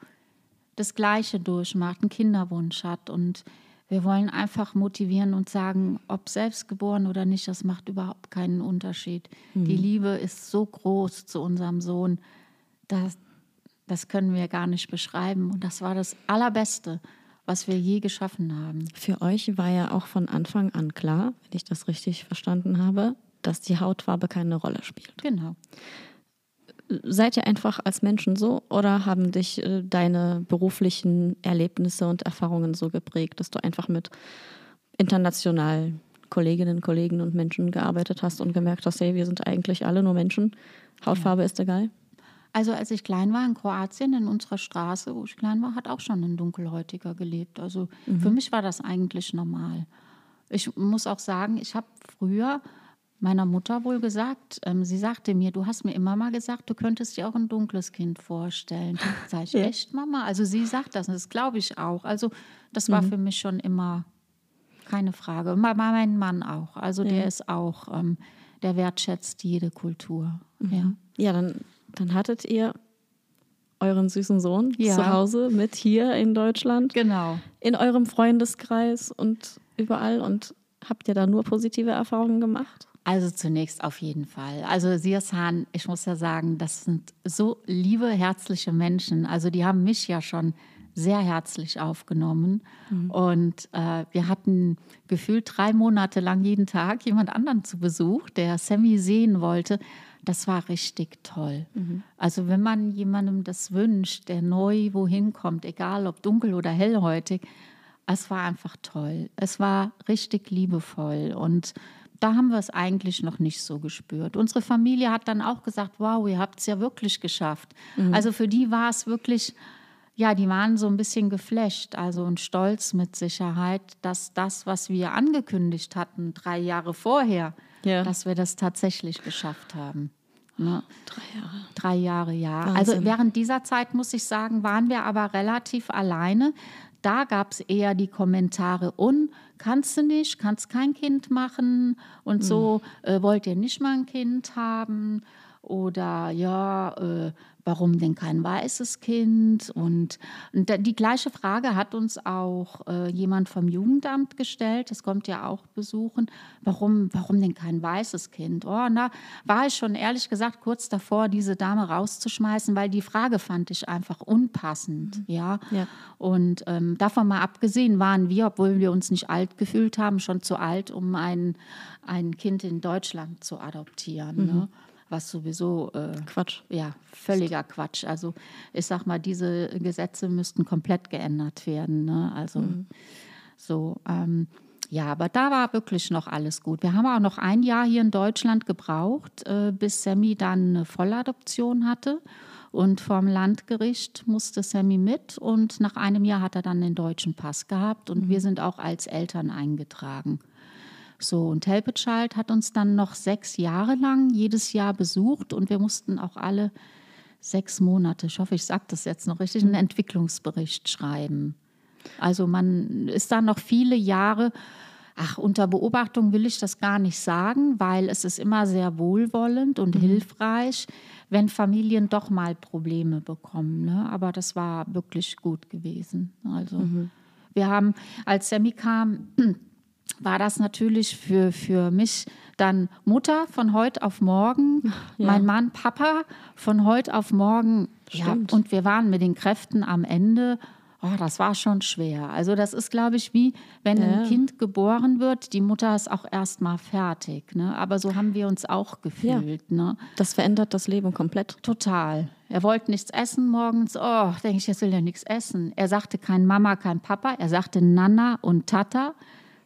das Gleiche durchmacht, einen Kinderwunsch hat. Und wir wollen einfach motivieren und sagen, ob selbst geboren oder nicht, das macht überhaupt keinen Unterschied. Mhm. Die Liebe ist so groß zu unserem Sohn, das, das können wir gar nicht beschreiben. Und das war das Allerbeste, was wir je geschaffen haben. Für euch war ja auch von Anfang an klar, wenn ich das richtig verstanden habe, dass die Hautfarbe keine Rolle spielt. Genau. Seid ihr einfach als Menschen so oder haben dich äh, deine beruflichen Erlebnisse und Erfahrungen so geprägt, dass du einfach mit internationalen Kolleginnen, Kollegen und Menschen gearbeitet hast und gemerkt hast, hey, wir sind eigentlich alle nur Menschen, Hautfarbe ja. ist egal? Also als ich klein war in Kroatien, in unserer Straße, wo ich klein war, hat auch schon ein Dunkelhäutiger gelebt. Also mhm. für mich war das eigentlich normal. Ich muss auch sagen, ich habe früher meiner Mutter wohl gesagt. Ähm, sie sagte mir, du hast mir immer mal gesagt, du könntest dir auch ein dunkles Kind vorstellen. Sag ich, ja. echt, Mama? Also sie sagt das, das glaube ich auch. Also das war mhm. für mich schon immer keine Frage. Und mein Mann auch. Also ja. der ist auch, ähm, der wertschätzt jede Kultur. Mhm. Ja, ja dann, dann hattet ihr euren süßen Sohn ja. zu Hause mit hier in Deutschland. Genau. In eurem Freundeskreis und überall. Und habt ihr da nur positive Erfahrungen gemacht? Also zunächst auf jeden Fall. Also Sirsan, ich muss ja sagen, das sind so liebe, herzliche Menschen. Also die haben mich ja schon sehr herzlich aufgenommen. Mhm. Und äh, wir hatten gefühlt drei Monate lang jeden Tag jemand anderen zu Besuch, der Sammy sehen wollte. Das war richtig toll. Mhm. Also wenn man jemandem das wünscht, der neu wohin kommt, egal ob dunkel oder hellhäutig, es war einfach toll. Es war richtig liebevoll und da haben wir es eigentlich noch nicht so gespürt. Unsere Familie hat dann auch gesagt, wow, ihr habt es ja wirklich geschafft. Mhm. Also für die war es wirklich, ja, die waren so ein bisschen geflasht, also und stolz mit Sicherheit, dass das, was wir angekündigt hatten, drei Jahre vorher, ja. dass wir das tatsächlich geschafft haben. Ne? Drei Jahre. Drei Jahre, ja. Also Wahnsinn. Also während dieser Zeit, muss ich sagen, waren wir aber relativ alleine da gab es eher die Kommentare, und kannst du nicht, kannst kein Kind machen und so, mhm. äh, wollt ihr nicht mal ein Kind haben oder ja, äh, warum denn kein weißes Kind? Und, und die gleiche Frage hat uns auch äh, jemand vom Jugendamt gestellt, das kommt ja auch besuchen, warum, warum denn kein weißes Kind? Oh, da war ich schon ehrlich gesagt kurz davor, diese Dame rauszuschmeißen, weil die Frage fand ich einfach unpassend. Mhm. Ja? ja? Und ähm, davon mal abgesehen waren wir, obwohl wir uns nicht alt gefühlt haben, schon zu alt, um ein, ein Kind in Deutschland zu adoptieren. Ne? Mhm. Ne? Was sowieso äh, Quatsch. Ja, völliger Quatsch. Also ich sag mal, diese Gesetze müssten komplett geändert werden. Ne? Also mhm. so. Ähm, ja, aber da war wirklich noch alles gut. Wir haben auch noch ein Jahr hier in Deutschland gebraucht, äh, bis Sammy dann eine Volladoption hatte. Und vom Landgericht musste Sammy mit und nach einem Jahr hat er dann den deutschen Pass gehabt und wir sind auch als Eltern eingetragen. So, und Help a Child hat uns dann noch sechs Jahre lang jedes Jahr besucht und wir mussten auch alle sechs Monate, ich hoffe, ich sage das jetzt noch richtig, einen Entwicklungsbericht schreiben. Also man ist da noch viele Jahre, ach, unter Beobachtung will ich das gar nicht sagen, weil es ist immer sehr wohlwollend und hilfreich, wenn Familien doch mal Probleme bekommen. Ne? Aber das war wirklich gut gewesen. Also wir haben, als Sammy kam, war das natürlich für, für mich dann Mutter von heute auf morgen, Ja. mein Mann Papa von heute auf morgen. Ja, und wir waren mit den Kräften am Ende. Oh, das war schon schwer. Also das ist, glaube ich, wie wenn Ja. ein Kind geboren wird, die Mutter ist auch erstmal fertig. Ne? Aber so haben wir uns auch gefühlt. Ne? Das verändert das Leben komplett. Total. Er wollte nichts essen morgens. Oh, denke ich, jetzt will er nichts essen. Er sagte kein Mama, kein Papa. Er sagte Nana und Tata.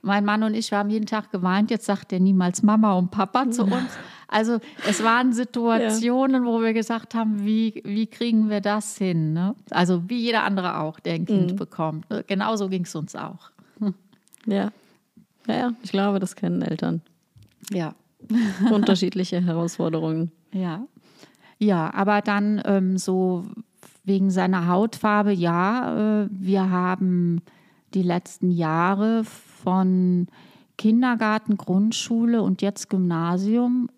Mein Mann und ich, wir haben jeden Tag geweint. Jetzt sagt er niemals Mama und Papa zu uns. Also es waren Situationen, wo wir gesagt haben, wie, wie kriegen wir das hin? Ne? Also wie jeder andere auch, der ein Kind bekommt. Ne? Genauso ging es uns auch. Ja. Ja, ja, ich glaube, das kennen Eltern. Ja. Unterschiedliche Herausforderungen. Ja. Ja, aber dann ähm, so wegen seiner Hautfarbe, ja, äh, wir haben die letzten Jahre von Kindergarten, Grundschule und jetzt Gymnasium,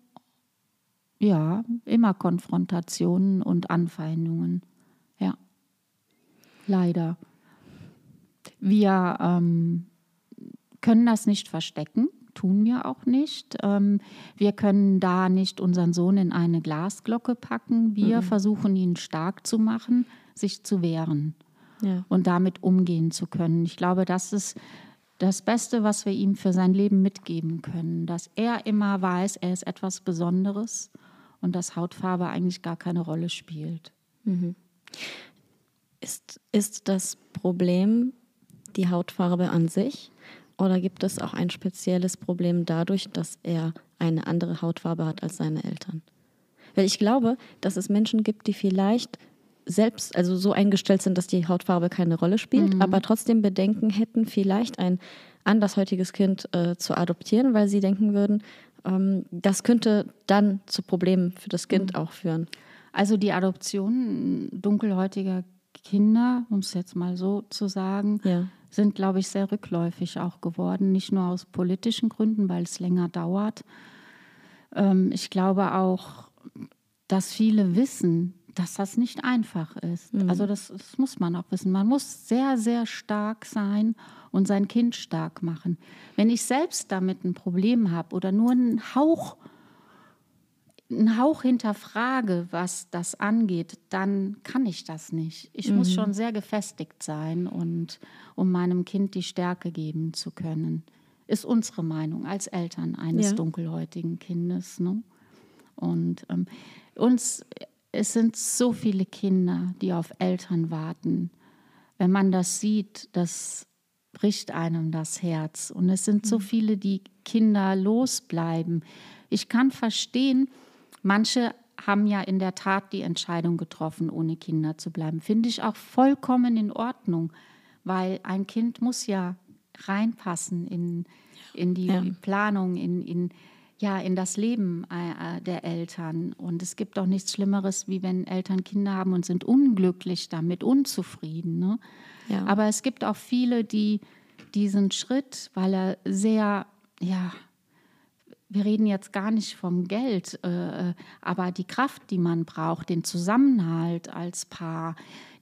ja, immer Konfrontationen und Anfeindungen. Ja. Leider. Wir ähm, können das nicht verstecken, tun wir auch nicht. Ähm, wir können da nicht unseren Sohn in eine Glasglocke packen. Wir versuchen ihn stark zu machen, sich zu wehren Ja. und damit umgehen zu können. Ich glaube, das ist das Beste, was wir ihm für sein Leben mitgeben können, dass er immer weiß, er ist etwas Besonderes und dass Hautfarbe eigentlich gar keine Rolle spielt. Ist, ist das Problem die Hautfarbe an sich oder gibt es auch ein spezielles Problem dadurch, dass er eine andere Hautfarbe hat als seine Eltern? Weil ich glaube, dass es Menschen gibt, die vielleicht selbst, also so eingestellt sind, dass die Hautfarbe keine Rolle spielt, aber trotzdem Bedenken hätten, vielleicht ein andershäutiges Kind äh, zu adoptieren, weil sie denken würden, ähm, das könnte dann zu Problemen für das Kind auch führen. Also die Adoption dunkelhäutiger Kinder, um es jetzt mal so zu sagen, Ja. sind, glaube ich, sehr rückläufig auch geworden. Nicht nur aus politischen Gründen, weil es länger dauert. Ähm, ich glaube auch, dass viele wissen, dass das nicht einfach ist. Also das, das muss man auch wissen. Man muss sehr, sehr stark sein und sein Kind stark machen. Wenn ich selbst damit ein Problem habe oder nur einen Hauch einen Hauch hinterfrage, was das angeht, dann kann ich das nicht. Ich muss schon sehr gefestigt sein und um meinem Kind die Stärke geben zu können. Ist unsere Meinung als Eltern eines Ja. dunkelhäutigen Kindes. Ne? Und ähm, uns, es sind so viele Kinder, die auf Eltern warten. Wenn man das sieht, das bricht einem das Herz. Und es sind so viele, die Kinder losbleiben. Ich kann verstehen, manche haben ja in der Tat die Entscheidung getroffen, ohne Kinder zu bleiben. Finde ich auch vollkommen in Ordnung, weil ein Kind muss ja reinpassen in, in die Ja. Planung, in, in, ja, in das Leben äh, äh, der Eltern. Und es gibt auch nichts Schlimmeres, wie wenn Eltern Kinder haben und sind unglücklich damit, unzufrieden. Ne? Ja. Aber es gibt auch viele, die diesen Schritt, weil er sehr, ja, wir reden jetzt gar nicht vom Geld, äh, aber die Kraft, die man braucht, den Zusammenhalt als Paar,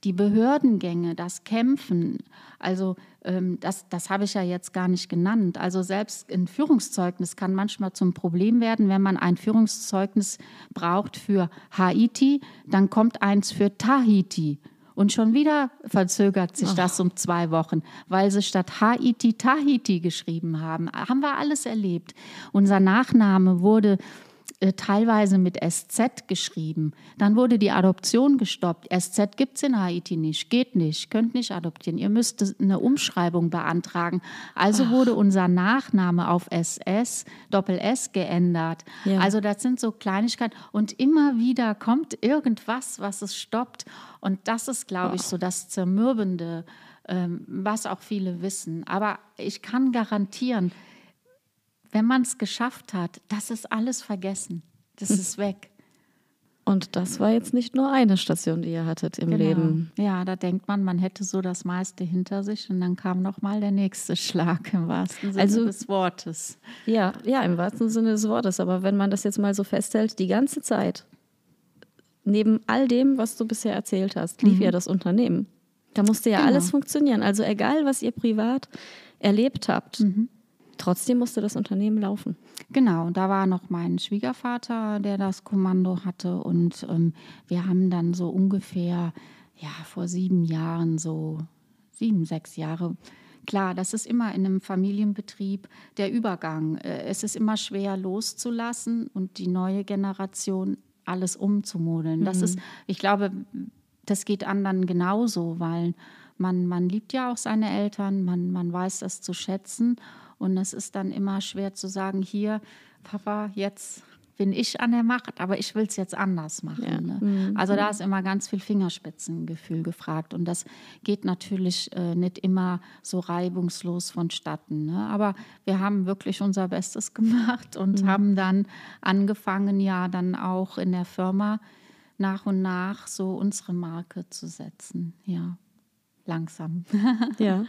die Behördengänge, das Kämpfen, also ähm, das, das habe ich ja jetzt gar nicht genannt. Also selbst ein Führungszeugnis kann manchmal zum Problem werden, wenn man ein Führungszeugnis braucht für Haiti, dann kommt eins für Tahiti. Und schon wieder verzögert sich das um zwei Wochen, weil sie statt Haiti Tahiti geschrieben haben. Haben wir alles erlebt. Unser Nachname wurde teilweise mit SZ geschrieben. Dann wurde die Adoption gestoppt. SZ gibt es in Haiti nicht, geht nicht, könnt nicht adoptieren. Ihr müsst eine Umschreibung beantragen. Also Ach. wurde unser Nachname auf SS, Doppel S geändert. Ja. Also das sind so Kleinigkeiten. Und immer wieder kommt irgendwas, was es stoppt. Und das ist, glaube ich, so das Zermürbende, ähm, was auch viele wissen. Aber ich kann garantieren, wenn man es geschafft hat, das ist alles vergessen. Das hm. ist weg. Und das war jetzt nicht nur eine Station, die ihr hattet im genau. Leben. Ja, da denkt man, man hätte so das meiste hinter sich und dann kam noch mal der nächste Schlag im wahrsten Sinne also, des Wortes. Ja, ja, im wahrsten Sinne des Wortes. Aber wenn man das jetzt mal so festhält, die ganze Zeit neben all dem, was du bisher erzählt hast, lief mhm. ja das Unternehmen. Da musste ja genau. alles funktionieren. Also egal, was ihr privat erlebt habt. Mhm Trotzdem musste das Unternehmen laufen. Genau, da war noch mein Schwiegervater, der das Kommando hatte. Und ähm, wir haben dann so ungefähr, ja, vor sieben Jahren, so sieben, sechs Jahre, Klar, das ist immer in einem Familienbetrieb der Übergang. Äh, es ist immer schwer loszulassen und die neue Generation alles umzumodeln. Mhm. Das ist, ich glaube, das geht anderen genauso, weil man, man liebt ja auch seine Eltern, man, man weiß das zu schätzen und es ist dann immer schwer zu sagen, hier, Papa, jetzt bin ich an der Macht, aber ich will es jetzt anders machen. Ja. Ne? Mhm. Also da ist immer ganz viel Fingerspitzengefühl gefragt. Und das geht natürlich äh, nicht immer so reibungslos vonstatten. Ne? Aber wir haben wirklich unser Bestes gemacht und mhm. haben dann angefangen, ja, dann auch in der Firma nach und nach so unsere Marke zu setzen. Ja, langsam. ja,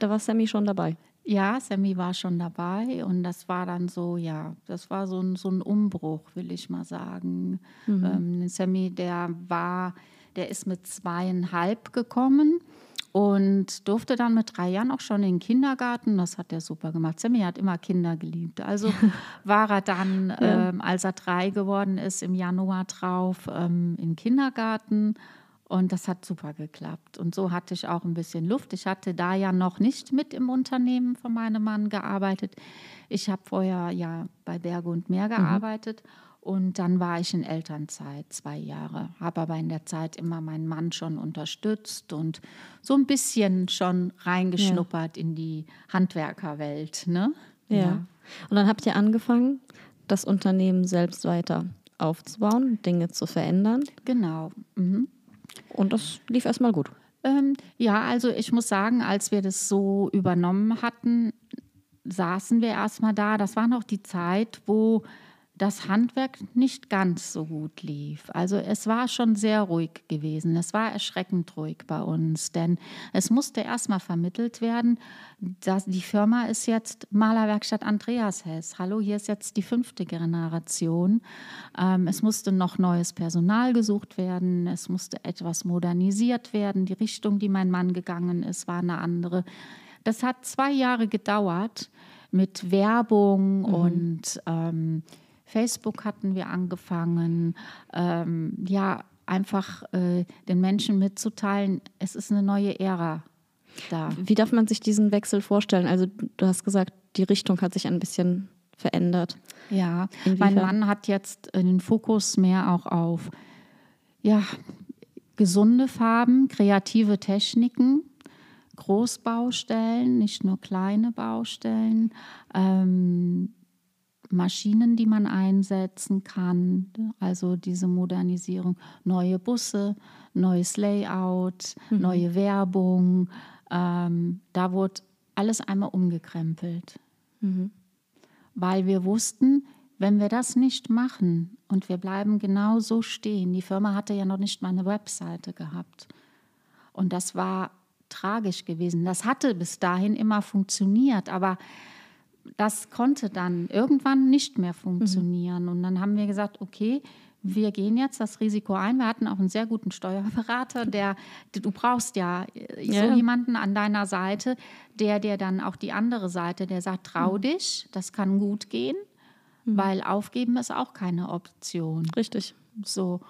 da war Sammy schon dabei. Ja, Sammy war schon dabei und das war dann so, ja, das war so ein, so ein Umbruch, will ich mal sagen. Mhm. Ähm, Sammy, der war, der ist mit zweieinhalb gekommen und durfte dann mit drei Jahren auch schon in den Kindergarten. Das hat er super gemacht. Sammy hat immer Kinder geliebt. Also war er dann, ja. ähm, als er drei geworden ist, im Januar drauf ähm, im Kindergarten und das hat super geklappt. Und so hatte ich auch ein bisschen Luft. Ich hatte da ja noch nicht mit im Unternehmen von meinem Mann gearbeitet. Ich habe vorher ja bei Berge und Meer mhm. gearbeitet. Mhm. Und dann war ich in Elternzeit zwei Jahre, habe aber in der Zeit immer meinen Mann schon unterstützt und so ein bisschen schon reingeschnuppert ja. in die Handwerkerwelt. Ne? Ja. ja. Und dann habt ihr angefangen, das Unternehmen selbst weiter aufzubauen, Dinge zu verändern. Genau. Mhm. Und das lief erstmal gut. Ähm, ja, also ich muss sagen, als wir das so übernommen hatten, saßen wir erstmal da. Das war noch die Zeit, wo das Handwerk nicht ganz so gut lief. Also es war schon sehr ruhig gewesen. Es war erschreckend ruhig bei uns, denn es musste erstmal vermittelt werden, dass die Firma ist jetzt Malerwerkstatt Andreas Hess. Hallo, hier ist jetzt die fünfte Generation. Ähm, es musste noch neues Personal gesucht werden. Es musste etwas modernisiert werden. Die Richtung, die mein Mann gegangen ist, war eine andere. Das hat zwei Jahre gedauert mit Werbung mhm. und ähm, Facebook hatten wir angefangen, ähm, ja, einfach äh, den Menschen mitzuteilen, es ist eine neue Ära da. Wie darf man sich diesen Wechsel vorstellen? Also du hast gesagt, die Richtung hat sich ein bisschen verändert. Ja, Inwiefern? mein Mann hat jetzt den Fokus mehr auch auf ja, gesunde Farben, kreative Techniken, Großbaustellen, nicht nur kleine Baustellen, ähm, Maschinen, die man einsetzen kann, also diese Modernisierung, neue Busse, neues Layout, mhm. neue Werbung. Ähm, da wurde alles einmal umgekrempelt, mhm. weil wir wussten, wenn wir das nicht machen und wir bleiben genau so stehen, die Firma hatte ja noch nicht mal eine Webseite gehabt. Und das war tragisch gewesen. Das hatte bis dahin immer funktioniert, aber das konnte dann irgendwann nicht mehr funktionieren. Mhm. Und dann haben wir gesagt, okay, wir gehen jetzt das Risiko ein. Wir hatten auch einen sehr guten Steuerberater, der, du brauchst ja, äh, ja. so jemanden an deiner Seite, der dir dann auch die andere Seite, der sagt, trau mhm. dich, das kann gut gehen, mhm. weil aufgeben ist auch keine Option. Richtig. So.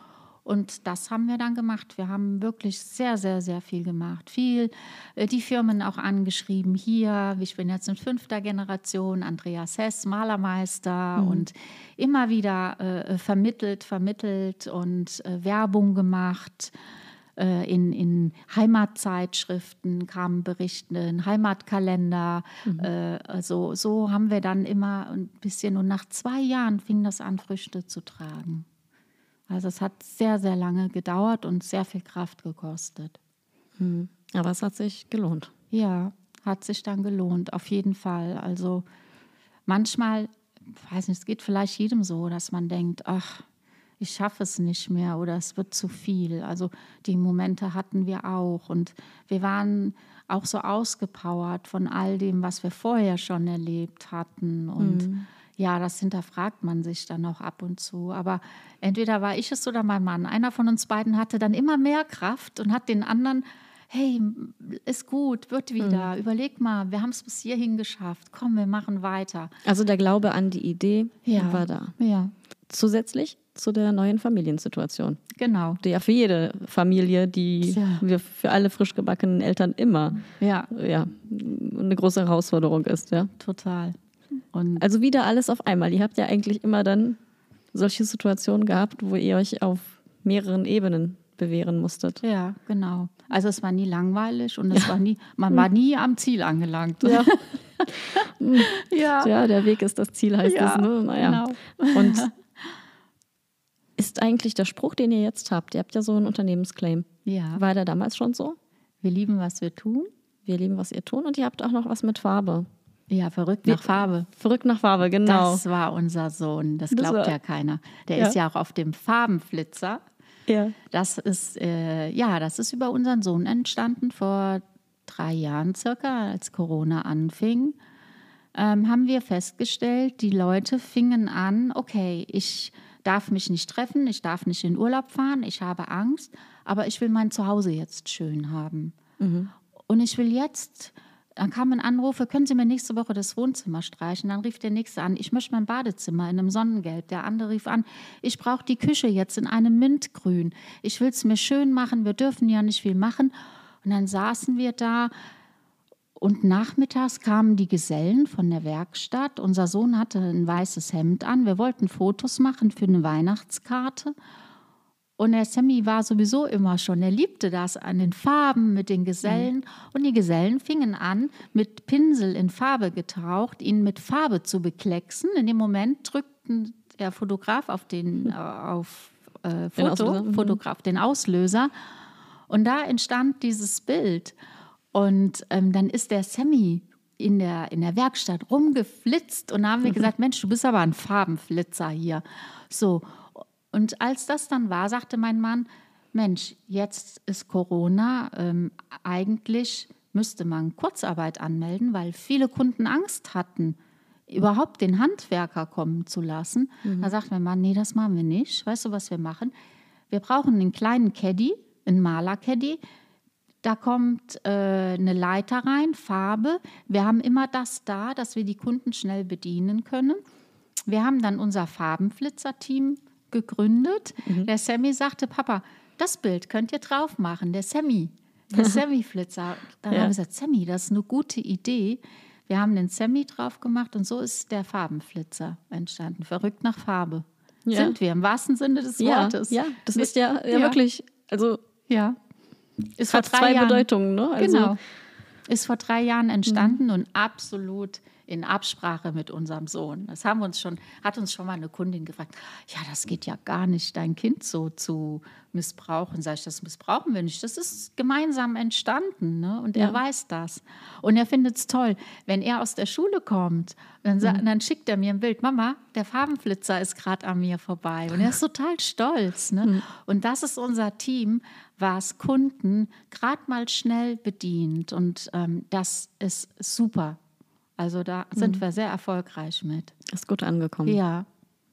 Und das haben wir dann gemacht. Wir haben wirklich sehr, sehr, sehr viel gemacht. Viel äh, die Firmen auch angeschrieben. Hier, ich bin jetzt in fünfter Generation, Andreas Hess, Malermeister mhm. und immer wieder äh, vermittelt, vermittelt und äh, Werbung gemacht. Äh, in, in Heimatzeitschriften kamen Berichte, ein Heimatkalender. Mhm. Äh, also so haben wir dann immer ein bisschen und nach zwei Jahren fing das an, Früchte zu tragen. Also es hat sehr, sehr lange gedauert und sehr viel Kraft gekostet. Mhm. Aber es hat sich gelohnt. Ja, hat sich dann gelohnt, auf jeden Fall. Also manchmal, weiß nicht, es geht vielleicht jedem so, dass man denkt, ach, ich schaffe es nicht mehr oder es wird zu viel. Also die Momente hatten wir auch und wir waren auch so ausgepowert von all dem, was wir vorher schon erlebt hatten und mhm. Ja, das hinterfragt man sich dann auch ab und zu. Aber entweder war ich es oder mein Mann. Einer von uns beiden hatte dann immer mehr Kraft und hat den anderen, hey, ist gut, wird wieder. Mhm. Überleg mal, wir haben es bis hierhin geschafft. Komm, wir machen weiter. Also der Glaube an die Idee ja. war da. Ja. Zusätzlich zu der neuen Familiensituation. Genau. Die ja für jede Familie, die ja. wir für alle frisch gebackenen Eltern immer ja. Ja, eine große Herausforderung ist. Ja. Total. Und also wieder alles auf einmal. Ihr habt ja eigentlich immer dann solche Situationen gehabt, wo ihr euch auf mehreren Ebenen bewähren musstet. Ja, genau. Also es war nie langweilig und es ja. war nie, man war nie am Ziel angelangt. Ja. ja. ja, der Weg ist das Ziel, heißt ja, es. Ne? Naja. Genau. Und ist eigentlich der Spruch, den ihr jetzt habt, ihr habt ja so einen Unternehmensclaim. Ja. War der damals schon so? Wir lieben, was wir tun. Wir lieben, was ihr tun und ihr habt auch noch was mit Farbe. Ja, verrückt nach Farbe. Verrückt nach Farbe, genau. Das war unser Sohn. Das glaubt das ja keiner. Der ja. ist ja auch auf dem Farbenflitzer. Ja. Das ist, äh, ja, das ist über unseren Sohn entstanden vor drei Jahren circa, als Corona anfing. Ähm, haben wir festgestellt, die Leute fingen an, okay, ich darf mich nicht treffen, ich darf nicht in Urlaub fahren, ich habe Angst, aber ich will mein Zuhause jetzt schön haben. Mhm. Und ich will jetzt dann kam ein Anruf, können Sie mir nächste Woche das Wohnzimmer streichen? Dann rief der Nächste an, ich möchte mein Badezimmer in einem Sonnengelb. Der andere rief an, ich brauche die Küche jetzt in einem Mintgrün. Ich will es mir schön machen, wir dürfen ja nicht viel machen. Und dann saßen wir da und nachmittags kamen die Gesellen von der Werkstatt. Unser Sohn hatte ein weißes Hemd an. Wir wollten Fotos machen für eine Weihnachtskarte. Und der Sammy war sowieso immer schon, er liebte das an den Farben mit den Gesellen. Mhm. Und die Gesellen fingen an, mit Pinsel in Farbe getaucht, ihn mit Farbe zu beklecksen. In dem Moment drückten der Fotograf auf den äh, auf, äh, Foto, den mhm. Fotograf, den Auslöser. Und da entstand dieses Bild. Und ähm, dann ist der Sammy in der, in der Werkstatt rumgeflitzt und da haben wir gesagt, Mensch, du bist aber ein Farbenflitzer hier. So, und als das dann war, sagte mein Mann, Mensch, jetzt ist Corona, ähm, eigentlich müsste man Kurzarbeit anmelden, weil viele Kunden Angst hatten, überhaupt den Handwerker kommen zu lassen. Mhm. Da sagt mein Mann, nee, das machen wir nicht. Weißt du, was wir machen? Wir brauchen einen kleinen Caddy, einen Maler-Caddy. Da kommt äh, eine Leiter rein, Farbe. Wir haben immer das da, dass wir die Kunden schnell bedienen können. Wir haben dann unser Farbenflitzer-Team gegründet. Mhm. Der Sammy sagte, Papa, das Bild könnt ihr drauf machen, der Sammy, der Sammy-Flitzer. Dann ja. haben wir gesagt, Sammy, das ist eine gute Idee. Wir haben den Sammy drauf gemacht und so ist der Farbenflitzer entstanden. Verrückt nach Farbe. Ja. Sind wir im wahrsten Sinne des ja, Wortes. Ja, das ist ja, ja, wirklich, also ja. Ist hat zwei Jahren, Bedeutungen. Ne? Also, genau. Ist vor drei Jahren entstanden mhm. und absolut in Absprache mit unserem Sohn. Das haben uns schon, hat uns schon mal eine Kundin gefragt, ja, das geht ja gar nicht, dein Kind so zu missbrauchen. Sag ich, das missbrauchen wir nicht. Das ist gemeinsam entstanden ne? und er weiß das. Und er findet es toll. Wenn er aus der Schule kommt, dann, mhm. dann schickt er mir ein Bild, Mama, der Farbenflitzer ist gerade an mir vorbei. Und er ist total stolz. Ne? Mhm. Und das ist unser Team, was Kunden gerade mal schnell bedient. Und ähm, das ist super. Also da sind mhm. wir sehr erfolgreich mit. Ist gut angekommen. Ja,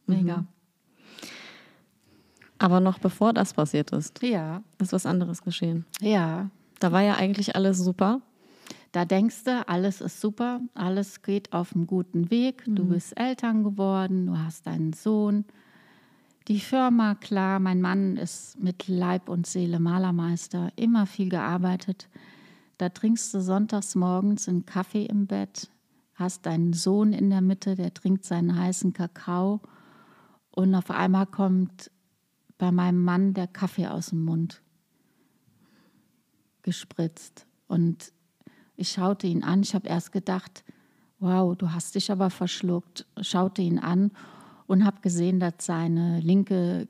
mega. Mhm. Aber noch bevor das passiert ist, ja. ist was anderes geschehen. Ja. Da war ja eigentlich alles super. Da denkst du, alles ist super, alles geht auf einem guten Weg. Mhm. Du bist Eltern geworden, du hast deinen Sohn. Die Firma, klar, mein Mann ist mit Leib und Seele Malermeister, immer viel gearbeitet. Da trinkst du sonntags morgens einen Kaffee im Bett, hast deinen Sohn in der Mitte, der trinkt seinen heißen Kakao und auf einmal kommt bei meinem Mann der Kaffee aus dem Mund gespritzt. Und ich schaute ihn an, ich habe erst gedacht, wow, du hast dich aber verschluckt, schaute ihn an und habe gesehen, dass seine linke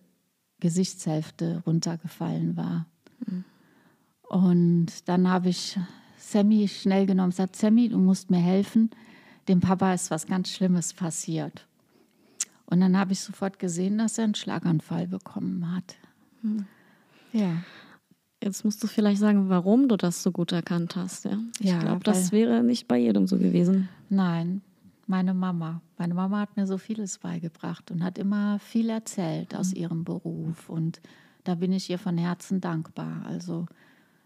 Gesichtshälfte runtergefallen war. Mhm. Und dann habe ich Sammy schnell genommen und gesagt, Sammy, du musst mir helfen, dem Papa ist was ganz Schlimmes passiert. Und dann habe ich sofort gesehen, dass er einen Schlaganfall bekommen hat. Mhm. Ja. Jetzt musst du vielleicht sagen, warum du das so gut erkannt hast. Ja? Ich ja, glaube, das wäre nicht bei jedem so gewesen. Nein, meine Mama. Meine Mama hat mir so vieles beigebracht und hat immer viel erzählt aus mhm. ihrem Beruf. Und da bin ich ihr von Herzen dankbar. Also,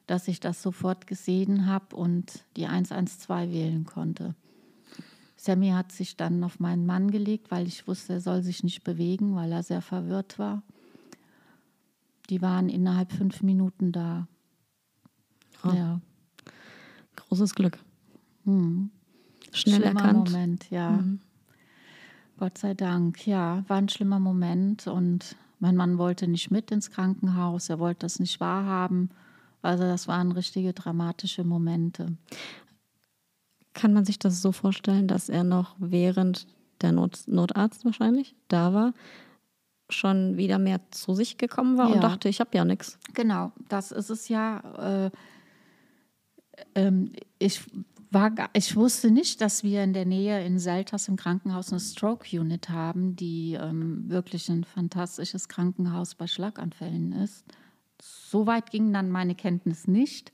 dass ich das sofort gesehen habe und die 112 wählen konnte. Sammy hat sich dann auf meinen Mann gelegt, weil ich wusste, er soll sich nicht bewegen, weil er sehr verwirrt war. Die waren innerhalb fünf Minuten da. Oh. Ja. Großes Glück. Hm. Schnell schlimmer erkannt. Moment, ja. Mhm. Gott sei Dank, ja, war ein schlimmer Moment und mein Mann wollte nicht mit ins Krankenhaus, er wollte das nicht wahrhaben. Also das waren richtige dramatische Momente. Kann man sich das so vorstellen, dass er noch während der Not Notarzt wahrscheinlich da war, schon wieder mehr zu sich gekommen war ja. und dachte, ich habe ja nichts. Genau, das ist es ja. Äh, ähm, ich war, ich wusste nicht, dass wir in der Nähe in Selters im Krankenhaus eine Stroke Unit haben, die ähm, wirklich ein fantastisches Krankenhaus bei Schlaganfällen ist. So weit ging dann meine Kenntnis nicht.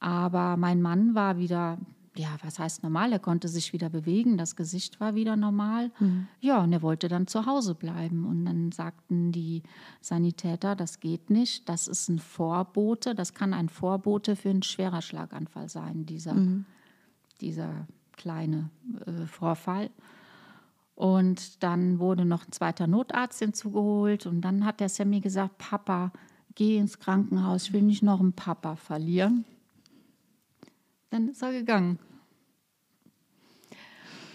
Aber mein Mann war wieder ja, was heißt normal? Er konnte sich wieder bewegen, das Gesicht war wieder normal. Mhm. Ja, und er wollte dann zu Hause bleiben. Und dann sagten die Sanitäter, das geht nicht, das ist ein Vorbote, das kann ein Vorbote für einen schwerer Schlaganfall sein, dieser, mhm. Dieser kleine äh, Vorfall. Und dann wurde noch ein zweiter Notarzt hinzugeholt. Und dann hat der Sammy gesagt, Papa, geh ins Krankenhaus, ich will nicht noch einen Papa verlieren. Dann ist er gegangen.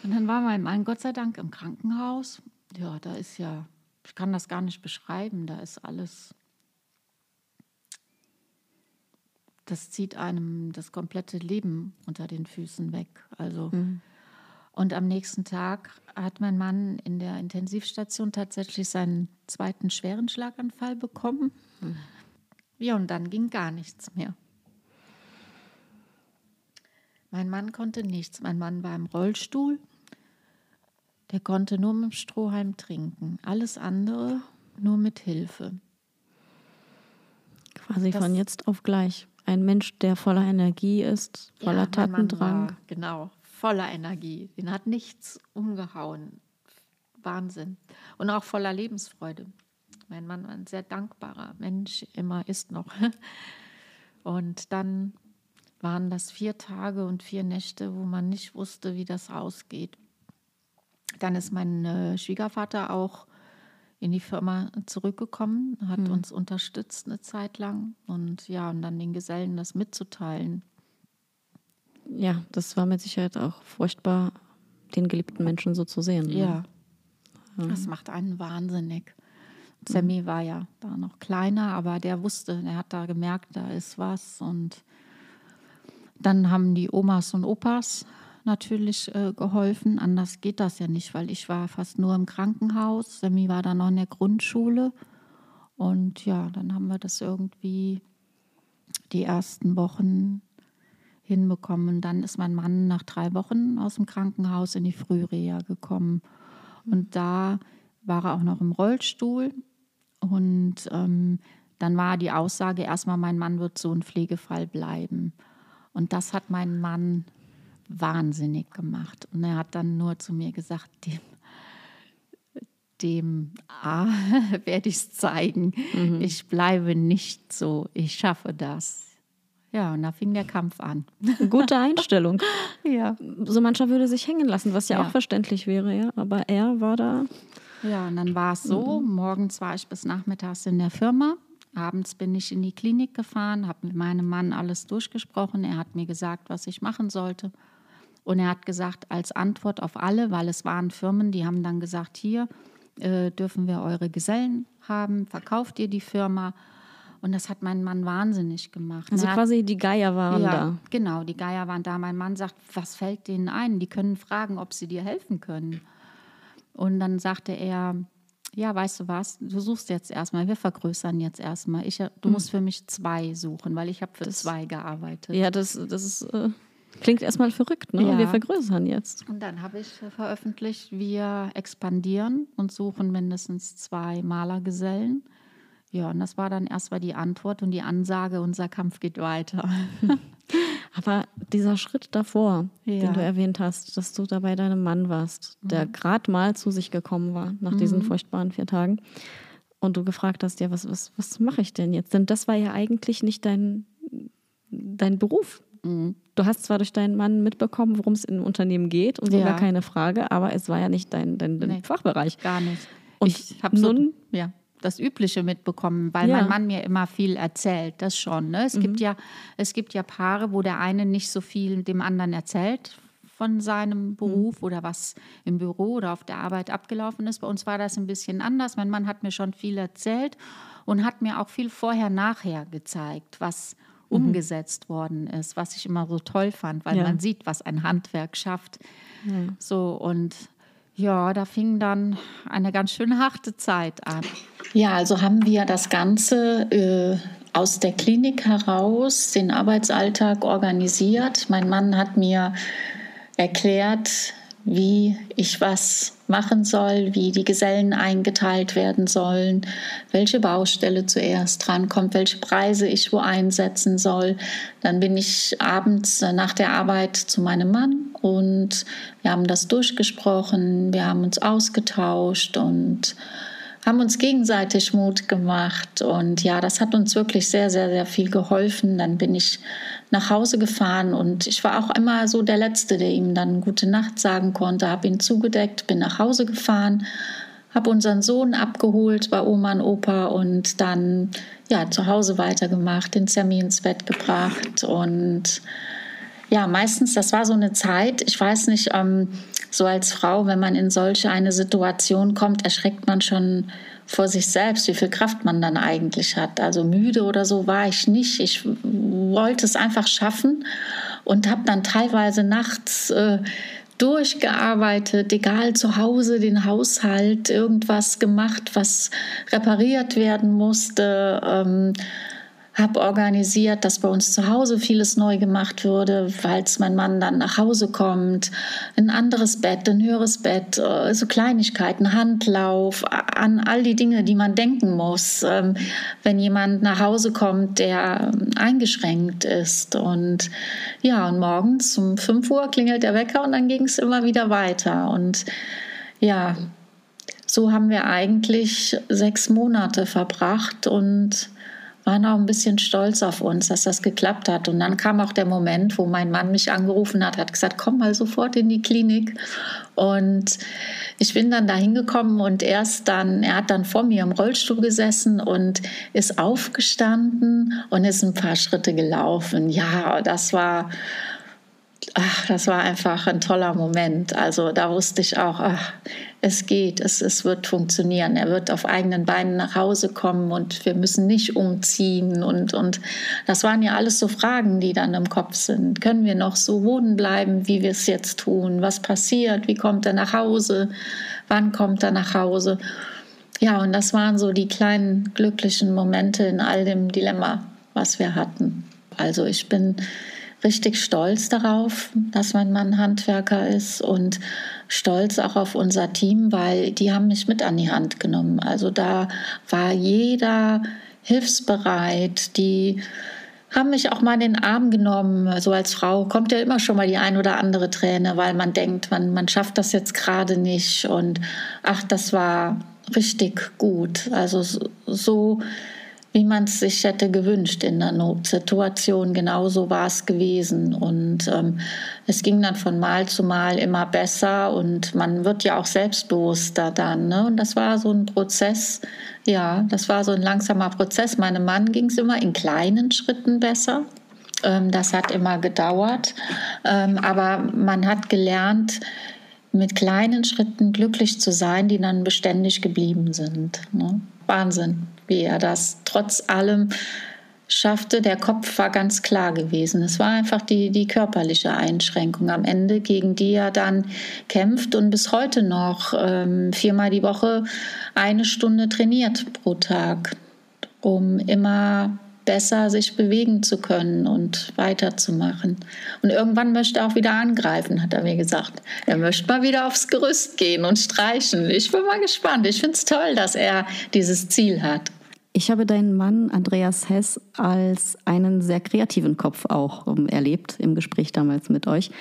Und dann war mein Mann Gott sei Dank im Krankenhaus. Ja, da ist ja, ich kann das gar nicht beschreiben, da ist alles, das zieht einem das komplette Leben unter den Füßen weg. Also, mhm. und am nächsten Tag hat mein Mann in der Intensivstation tatsächlich seinen zweiten schweren Schlaganfall bekommen. Mhm. Ja, und dann ging gar nichts mehr. Mein Mann konnte nichts. Mein Mann war im Rollstuhl. Der konnte nur mit dem Strohhalm trinken. Alles andere nur mit Hilfe. Quasi das, von jetzt auf gleich. Ein Mensch, der voller Energie ist, voller ja, Tatendrang. Genau, voller Energie. Den hat nichts umgehauen. Wahnsinn. Und auch voller Lebensfreude. Mein Mann war ein sehr dankbarer Mensch, immer ist noch. Und dann waren das vier Tage und vier Nächte, wo man nicht wusste, wie das ausgeht. Dann ist mein äh, Schwiegervater auch in die Firma zurückgekommen, hat mhm. uns unterstützt eine Zeit lang und ja, und dann den Gesellen das mitzuteilen. Ja, das war mit Sicherheit auch furchtbar, den geliebten Menschen so zu sehen. Ne? Ja, das macht einen wahnsinnig. Sammy mhm. war ja da noch kleiner, aber der wusste, er hat da gemerkt, da ist was und dann haben die Omas und Opas natürlich äh, geholfen. Anders geht das ja nicht, weil ich war fast nur im Krankenhaus. Sammy war dann noch in der Grundschule. Und ja, dann haben wir das irgendwie die ersten Wochen hinbekommen. dann ist mein Mann nach drei Wochen aus dem Krankenhaus in die Frühreha gekommen. Und da war er auch noch im Rollstuhl. Und ähm, dann war die Aussage erstmal, mein Mann wird so ein Pflegefall bleiben. Und das hat meinen Mann wahnsinnig gemacht. Und er hat dann nur zu mir gesagt, dem, dem A werde ich es zeigen. Mhm. Ich bleibe nicht so, ich schaffe das. Ja, und da fing der Kampf an. Gute Einstellung. ja. So mancher würde sich hängen lassen, was ja, ja, auch verständlich wäre, ja. Aber er war da Ja, und dann war es so, mhm. morgens war ich bis nachmittags in der Firma. Abends bin ich in die Klinik gefahren, habe mit meinem Mann alles durchgesprochen. Er hat mir gesagt, was ich machen sollte. Und er hat gesagt, als Antwort auf alle, weil es waren Firmen, die haben dann gesagt, hier äh, dürfen wir eure Gesellen haben, verkauft ihr die Firma. Und das hat mein Mann wahnsinnig gemacht. Also quasi die Geier waren ja, da. Genau, die Geier waren da. Mein Mann sagt, was fällt denen ein? Die können fragen, ob sie dir helfen können. Und dann sagte er, ja, weißt du was, du suchst jetzt erstmal, wir vergrößern jetzt erstmal. Ich, du hm. musst für mich zwei suchen, weil ich habe für das, zwei gearbeitet. Ja, das, das ist, äh, klingt erstmal verrückt, ne? Ja. Wir vergrößern jetzt. Und dann habe ich veröffentlicht, wir expandieren und suchen mindestens zwei Malergesellen. Ja, und das war dann erstmal die Antwort und die Ansage, unser Kampf geht weiter. Aber dieser Schritt davor, ja. den du erwähnt hast, dass du da bei deinem Mann warst, der mhm. gerade mal zu sich gekommen war nach mhm. diesen furchtbaren vier Tagen und du gefragt hast, ja, was, was, was mache ich denn jetzt? Denn das war ja eigentlich nicht dein, dein Beruf. Mhm. Du hast zwar durch deinen Mann mitbekommen, worum es im Unternehmen geht und so ja. gar keine Frage, aber es war ja nicht dein, dein, dein nee, Fachbereich. Gar nicht. Und ich habe nun, so, ja das Übliche mitbekommen, weil ja. mein Mann mir immer viel erzählt, das schon. Ne? Es, mhm. gibt ja, es gibt ja Paare, wo der eine nicht so viel dem anderen erzählt von seinem Beruf mhm. oder was im Büro oder auf der Arbeit abgelaufen ist. Bei uns war das ein bisschen anders. Mein Mann hat mir schon viel erzählt und hat mir auch viel vorher-nachher gezeigt, was mhm. umgesetzt worden ist, was ich immer so toll fand, weil ja. man sieht, was ein Handwerk schafft. Ja. So und ja, da fing dann eine ganz schön harte Zeit an. Ja, also haben wir das Ganze äh, aus der Klinik heraus, den Arbeitsalltag organisiert. Mein Mann hat mir erklärt, wie ich was machen soll, wie die Gesellen eingeteilt werden sollen, welche Baustelle zuerst drankommt, welche Preise ich wo einsetzen soll. Dann bin ich abends nach der Arbeit zu meinem Mann und wir haben das durchgesprochen, wir haben uns ausgetauscht und haben uns gegenseitig Mut gemacht. Und ja, das hat uns wirklich sehr, sehr, sehr viel geholfen. Dann bin ich nach Hause gefahren und ich war auch immer so der Letzte, der ihm dann gute Nacht sagen konnte, habe ihn zugedeckt, bin nach Hause gefahren, habe unseren Sohn abgeholt bei Oma und Opa und dann ja zu Hause weitergemacht, den Sammy ins Bett gebracht und ja, meistens, das war so eine Zeit, ich weiß nicht, ähm, so als Frau, wenn man in solche eine Situation kommt, erschreckt man schon vor sich selbst, wie viel Kraft man dann eigentlich hat. Also müde oder so war ich nicht. Ich wollte es einfach schaffen und habe dann teilweise nachts äh, durchgearbeitet, egal zu Hause, den Haushalt, irgendwas gemacht, was repariert werden musste. Ähm, habe organisiert, dass bei uns zu Hause vieles neu gemacht würde, falls mein Mann dann nach Hause kommt. Ein anderes Bett, ein höheres Bett, äh, so Kleinigkeiten, Handlauf, an all die Dinge, die man denken muss, ähm, wenn jemand nach Hause kommt, der ähm, eingeschränkt ist. Und ja, und morgens um 5 Uhr klingelt der Wecker und dann ging es immer wieder weiter. Und ja, so haben wir eigentlich sechs Monate verbracht und waren auch ein bisschen stolz auf uns, dass das geklappt hat. Und dann kam auch der Moment, wo mein Mann mich angerufen hat, hat gesagt, komm mal sofort in die Klinik. Und ich bin dann da hingekommen und erst dann, er hat dann vor mir im Rollstuhl gesessen und ist aufgestanden und ist ein paar Schritte gelaufen. Ja, das war, ach, das war einfach ein toller Moment. Also da wusste ich auch, ach, es geht, es, es wird funktionieren. Er wird auf eigenen Beinen nach Hause kommen und wir müssen nicht umziehen. Und, und das waren ja alles so Fragen, die dann im Kopf sind. Können wir noch so wohnen bleiben, wie wir es jetzt tun? Was passiert? Wie kommt er nach Hause? Wann kommt er nach Hause? Ja, und das waren so die kleinen glücklichen Momente in all dem Dilemma, was wir hatten. Also ich bin richtig stolz darauf, dass mein Mann Handwerker ist und stolz auch auf unser Team, weil die haben mich mit an die Hand genommen. Also da war jeder hilfsbereit, die haben mich auch mal in den Arm genommen. So als Frau kommt ja immer schon mal die ein oder andere Träne, weil man denkt, man, man schafft das jetzt gerade nicht. Und ach, das war richtig gut. Also so wie man es sich hätte gewünscht in der Notsituation. Genauso war es gewesen. Und ähm, es ging dann von Mal zu Mal immer besser und man wird ja auch selbstbewusster dann. Ne? Und das war so ein Prozess, ja, das war so ein langsamer Prozess. Meinem Mann ging es immer in kleinen Schritten besser. Ähm, das hat immer gedauert. Ähm, aber man hat gelernt, mit kleinen Schritten glücklich zu sein, die dann beständig geblieben sind. Ne? Wahnsinn, wie er das trotz allem schaffte. Der Kopf war ganz klar gewesen. Es war einfach die, die körperliche Einschränkung am Ende, gegen die er dann kämpft und bis heute noch ähm, viermal die Woche eine Stunde trainiert pro Tag, um immer besser sich bewegen zu können und weiterzumachen. Und irgendwann möchte er auch wieder angreifen, hat er mir gesagt. Er möchte mal wieder aufs Gerüst gehen und streichen. Ich bin mal gespannt. Ich finde es toll, dass er dieses Ziel hat. Ich habe deinen Mann Andreas Hess als einen sehr kreativen Kopf auch erlebt im Gespräch damals mit euch,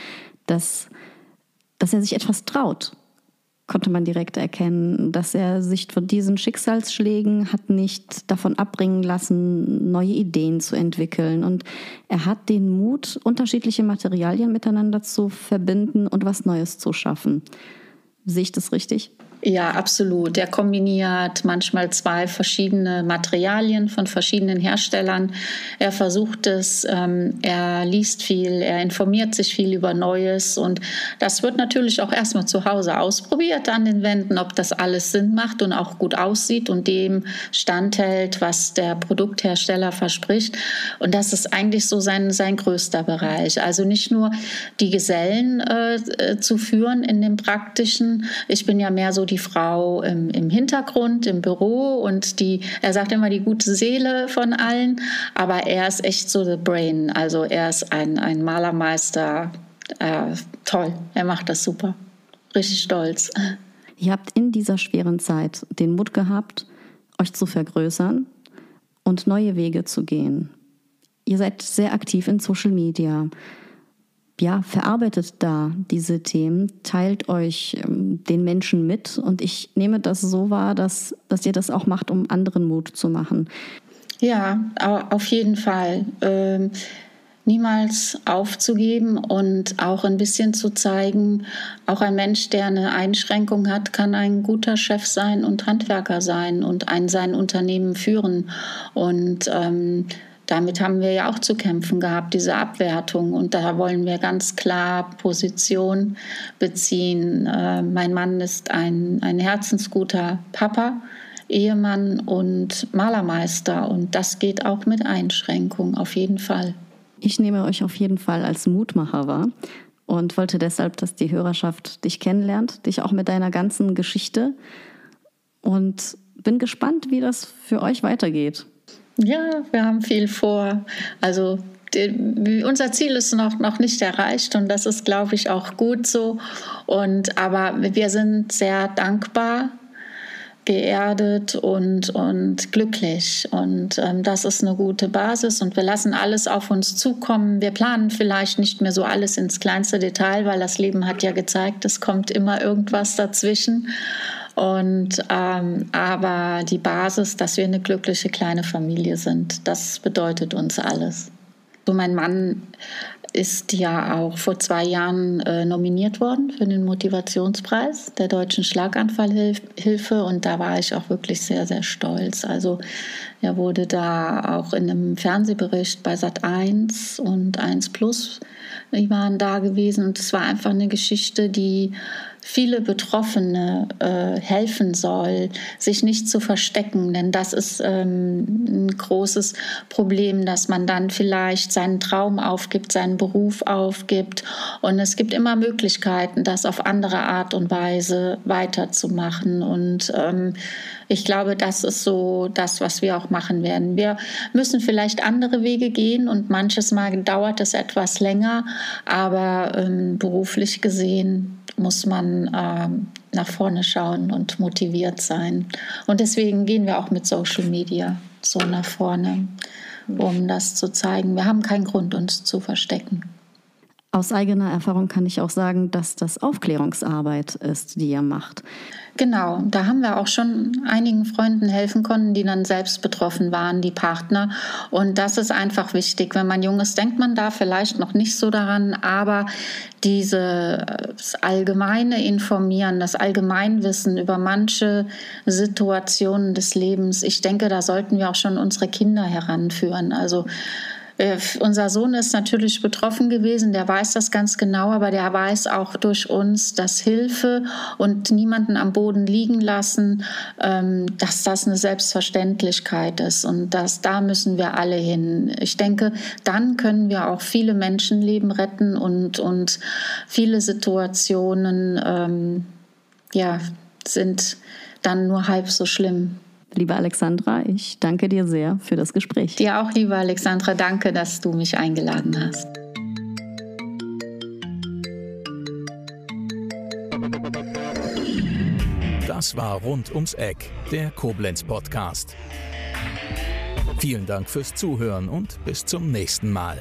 dass, dass er sich etwas traut konnte man direkt erkennen, dass er sich von diesen Schicksalsschlägen hat nicht davon abbringen lassen, neue Ideen zu entwickeln. Und er hat den Mut, unterschiedliche Materialien miteinander zu verbinden und was Neues zu schaffen. Sehe ich das richtig? Ja, absolut. Er kombiniert manchmal zwei verschiedene Materialien von verschiedenen Herstellern. Er versucht es, ähm, er liest viel, er informiert sich viel über Neues und das wird natürlich auch erstmal zu Hause ausprobiert an den Wänden, ob das alles Sinn macht und auch gut aussieht und dem standhält, was der Produkthersteller verspricht. Und das ist eigentlich so sein, sein größter Bereich. Also nicht nur die Gesellen äh, äh zu führen in dem praktischen. Ich bin ja mehr so die Frau im, im Hintergrund, im Büro und die, er sagt immer die gute Seele von allen, aber er ist echt so the brain. Also er ist ein, ein Malermeister. Äh, toll, er macht das super. Richtig stolz. Ihr habt in dieser schweren Zeit den Mut gehabt, euch zu vergrößern und neue Wege zu gehen. Ihr seid sehr aktiv in Social Media ja, verarbeitet da diese Themen, teilt euch ähm, den Menschen mit und ich nehme das so wahr, dass, dass ihr das auch macht, um anderen Mut zu machen. Ja, auf jeden Fall. Ähm, niemals aufzugeben und auch ein bisschen zu zeigen, auch ein Mensch, der eine Einschränkung hat, kann ein guter Chef sein und Handwerker sein und ein sein Unternehmen führen. Und ähm, damit haben wir ja auch zu kämpfen gehabt, diese Abwertung. Und da wollen wir ganz klar Position beziehen. Äh, mein Mann ist ein, ein herzensguter Papa, Ehemann und Malermeister. Und das geht auch mit Einschränkung, auf jeden Fall. Ich nehme euch auf jeden Fall als Mutmacher wahr und wollte deshalb, dass die Hörerschaft dich kennenlernt, dich auch mit deiner ganzen Geschichte. Und bin gespannt, wie das für euch weitergeht. Ja, wir haben viel vor. Also die, unser Ziel ist noch, noch nicht erreicht und das ist, glaube ich, auch gut so. Und, aber wir sind sehr dankbar, geerdet und, und glücklich. Und ähm, das ist eine gute Basis und wir lassen alles auf uns zukommen. Wir planen vielleicht nicht mehr so alles ins kleinste Detail, weil das Leben hat ja gezeigt, es kommt immer irgendwas dazwischen. Und ähm, aber die Basis, dass wir eine glückliche kleine Familie sind, das bedeutet uns alles. So mein Mann ist ja auch vor zwei Jahren äh, nominiert worden für den Motivationspreis der Deutschen Schlaganfallhilfe und da war ich auch wirklich sehr, sehr stolz. Also er wurde da auch in einem Fernsehbericht bei Sat 1 und 1 Plus, die waren da gewesen und es war einfach eine Geschichte, die viele Betroffene äh, helfen soll, sich nicht zu verstecken. Denn das ist ähm, ein großes Problem, dass man dann vielleicht seinen Traum aufgibt, seinen Beruf aufgibt. Und es gibt immer Möglichkeiten, das auf andere Art und Weise weiterzumachen. Und ähm, ich glaube, das ist so das, was wir auch machen werden. Wir müssen vielleicht andere Wege gehen und manches Mal dauert es etwas länger, aber ähm, beruflich gesehen muss man ähm, nach vorne schauen und motiviert sein. Und deswegen gehen wir auch mit Social Media so nach vorne, um das zu zeigen. Wir haben keinen Grund, uns zu verstecken. Aus eigener Erfahrung kann ich auch sagen, dass das Aufklärungsarbeit ist, die ihr macht. Genau, da haben wir auch schon einigen Freunden helfen können, die dann selbst betroffen waren, die Partner. Und das ist einfach wichtig. Wenn man jung ist, denkt man da vielleicht noch nicht so daran, aber dieses allgemeine Informieren, das Allgemeinwissen über manche Situationen des Lebens, ich denke, da sollten wir auch schon unsere Kinder heranführen. Also äh, unser Sohn ist natürlich betroffen gewesen, der weiß das ganz genau, aber der weiß auch durch uns, dass Hilfe und niemanden am Boden liegen lassen, ähm, dass das eine Selbstverständlichkeit ist und dass da müssen wir alle hin. Ich denke, dann können wir auch viele Menschenleben retten und, und viele Situationen ähm, ja, sind dann nur halb so schlimm. Liebe Alexandra, ich danke dir sehr für das Gespräch. Dir auch, liebe Alexandra, danke, dass du mich eingeladen hast. Das war Rund ums Eck, der Koblenz Podcast. Vielen Dank fürs Zuhören und bis zum nächsten Mal.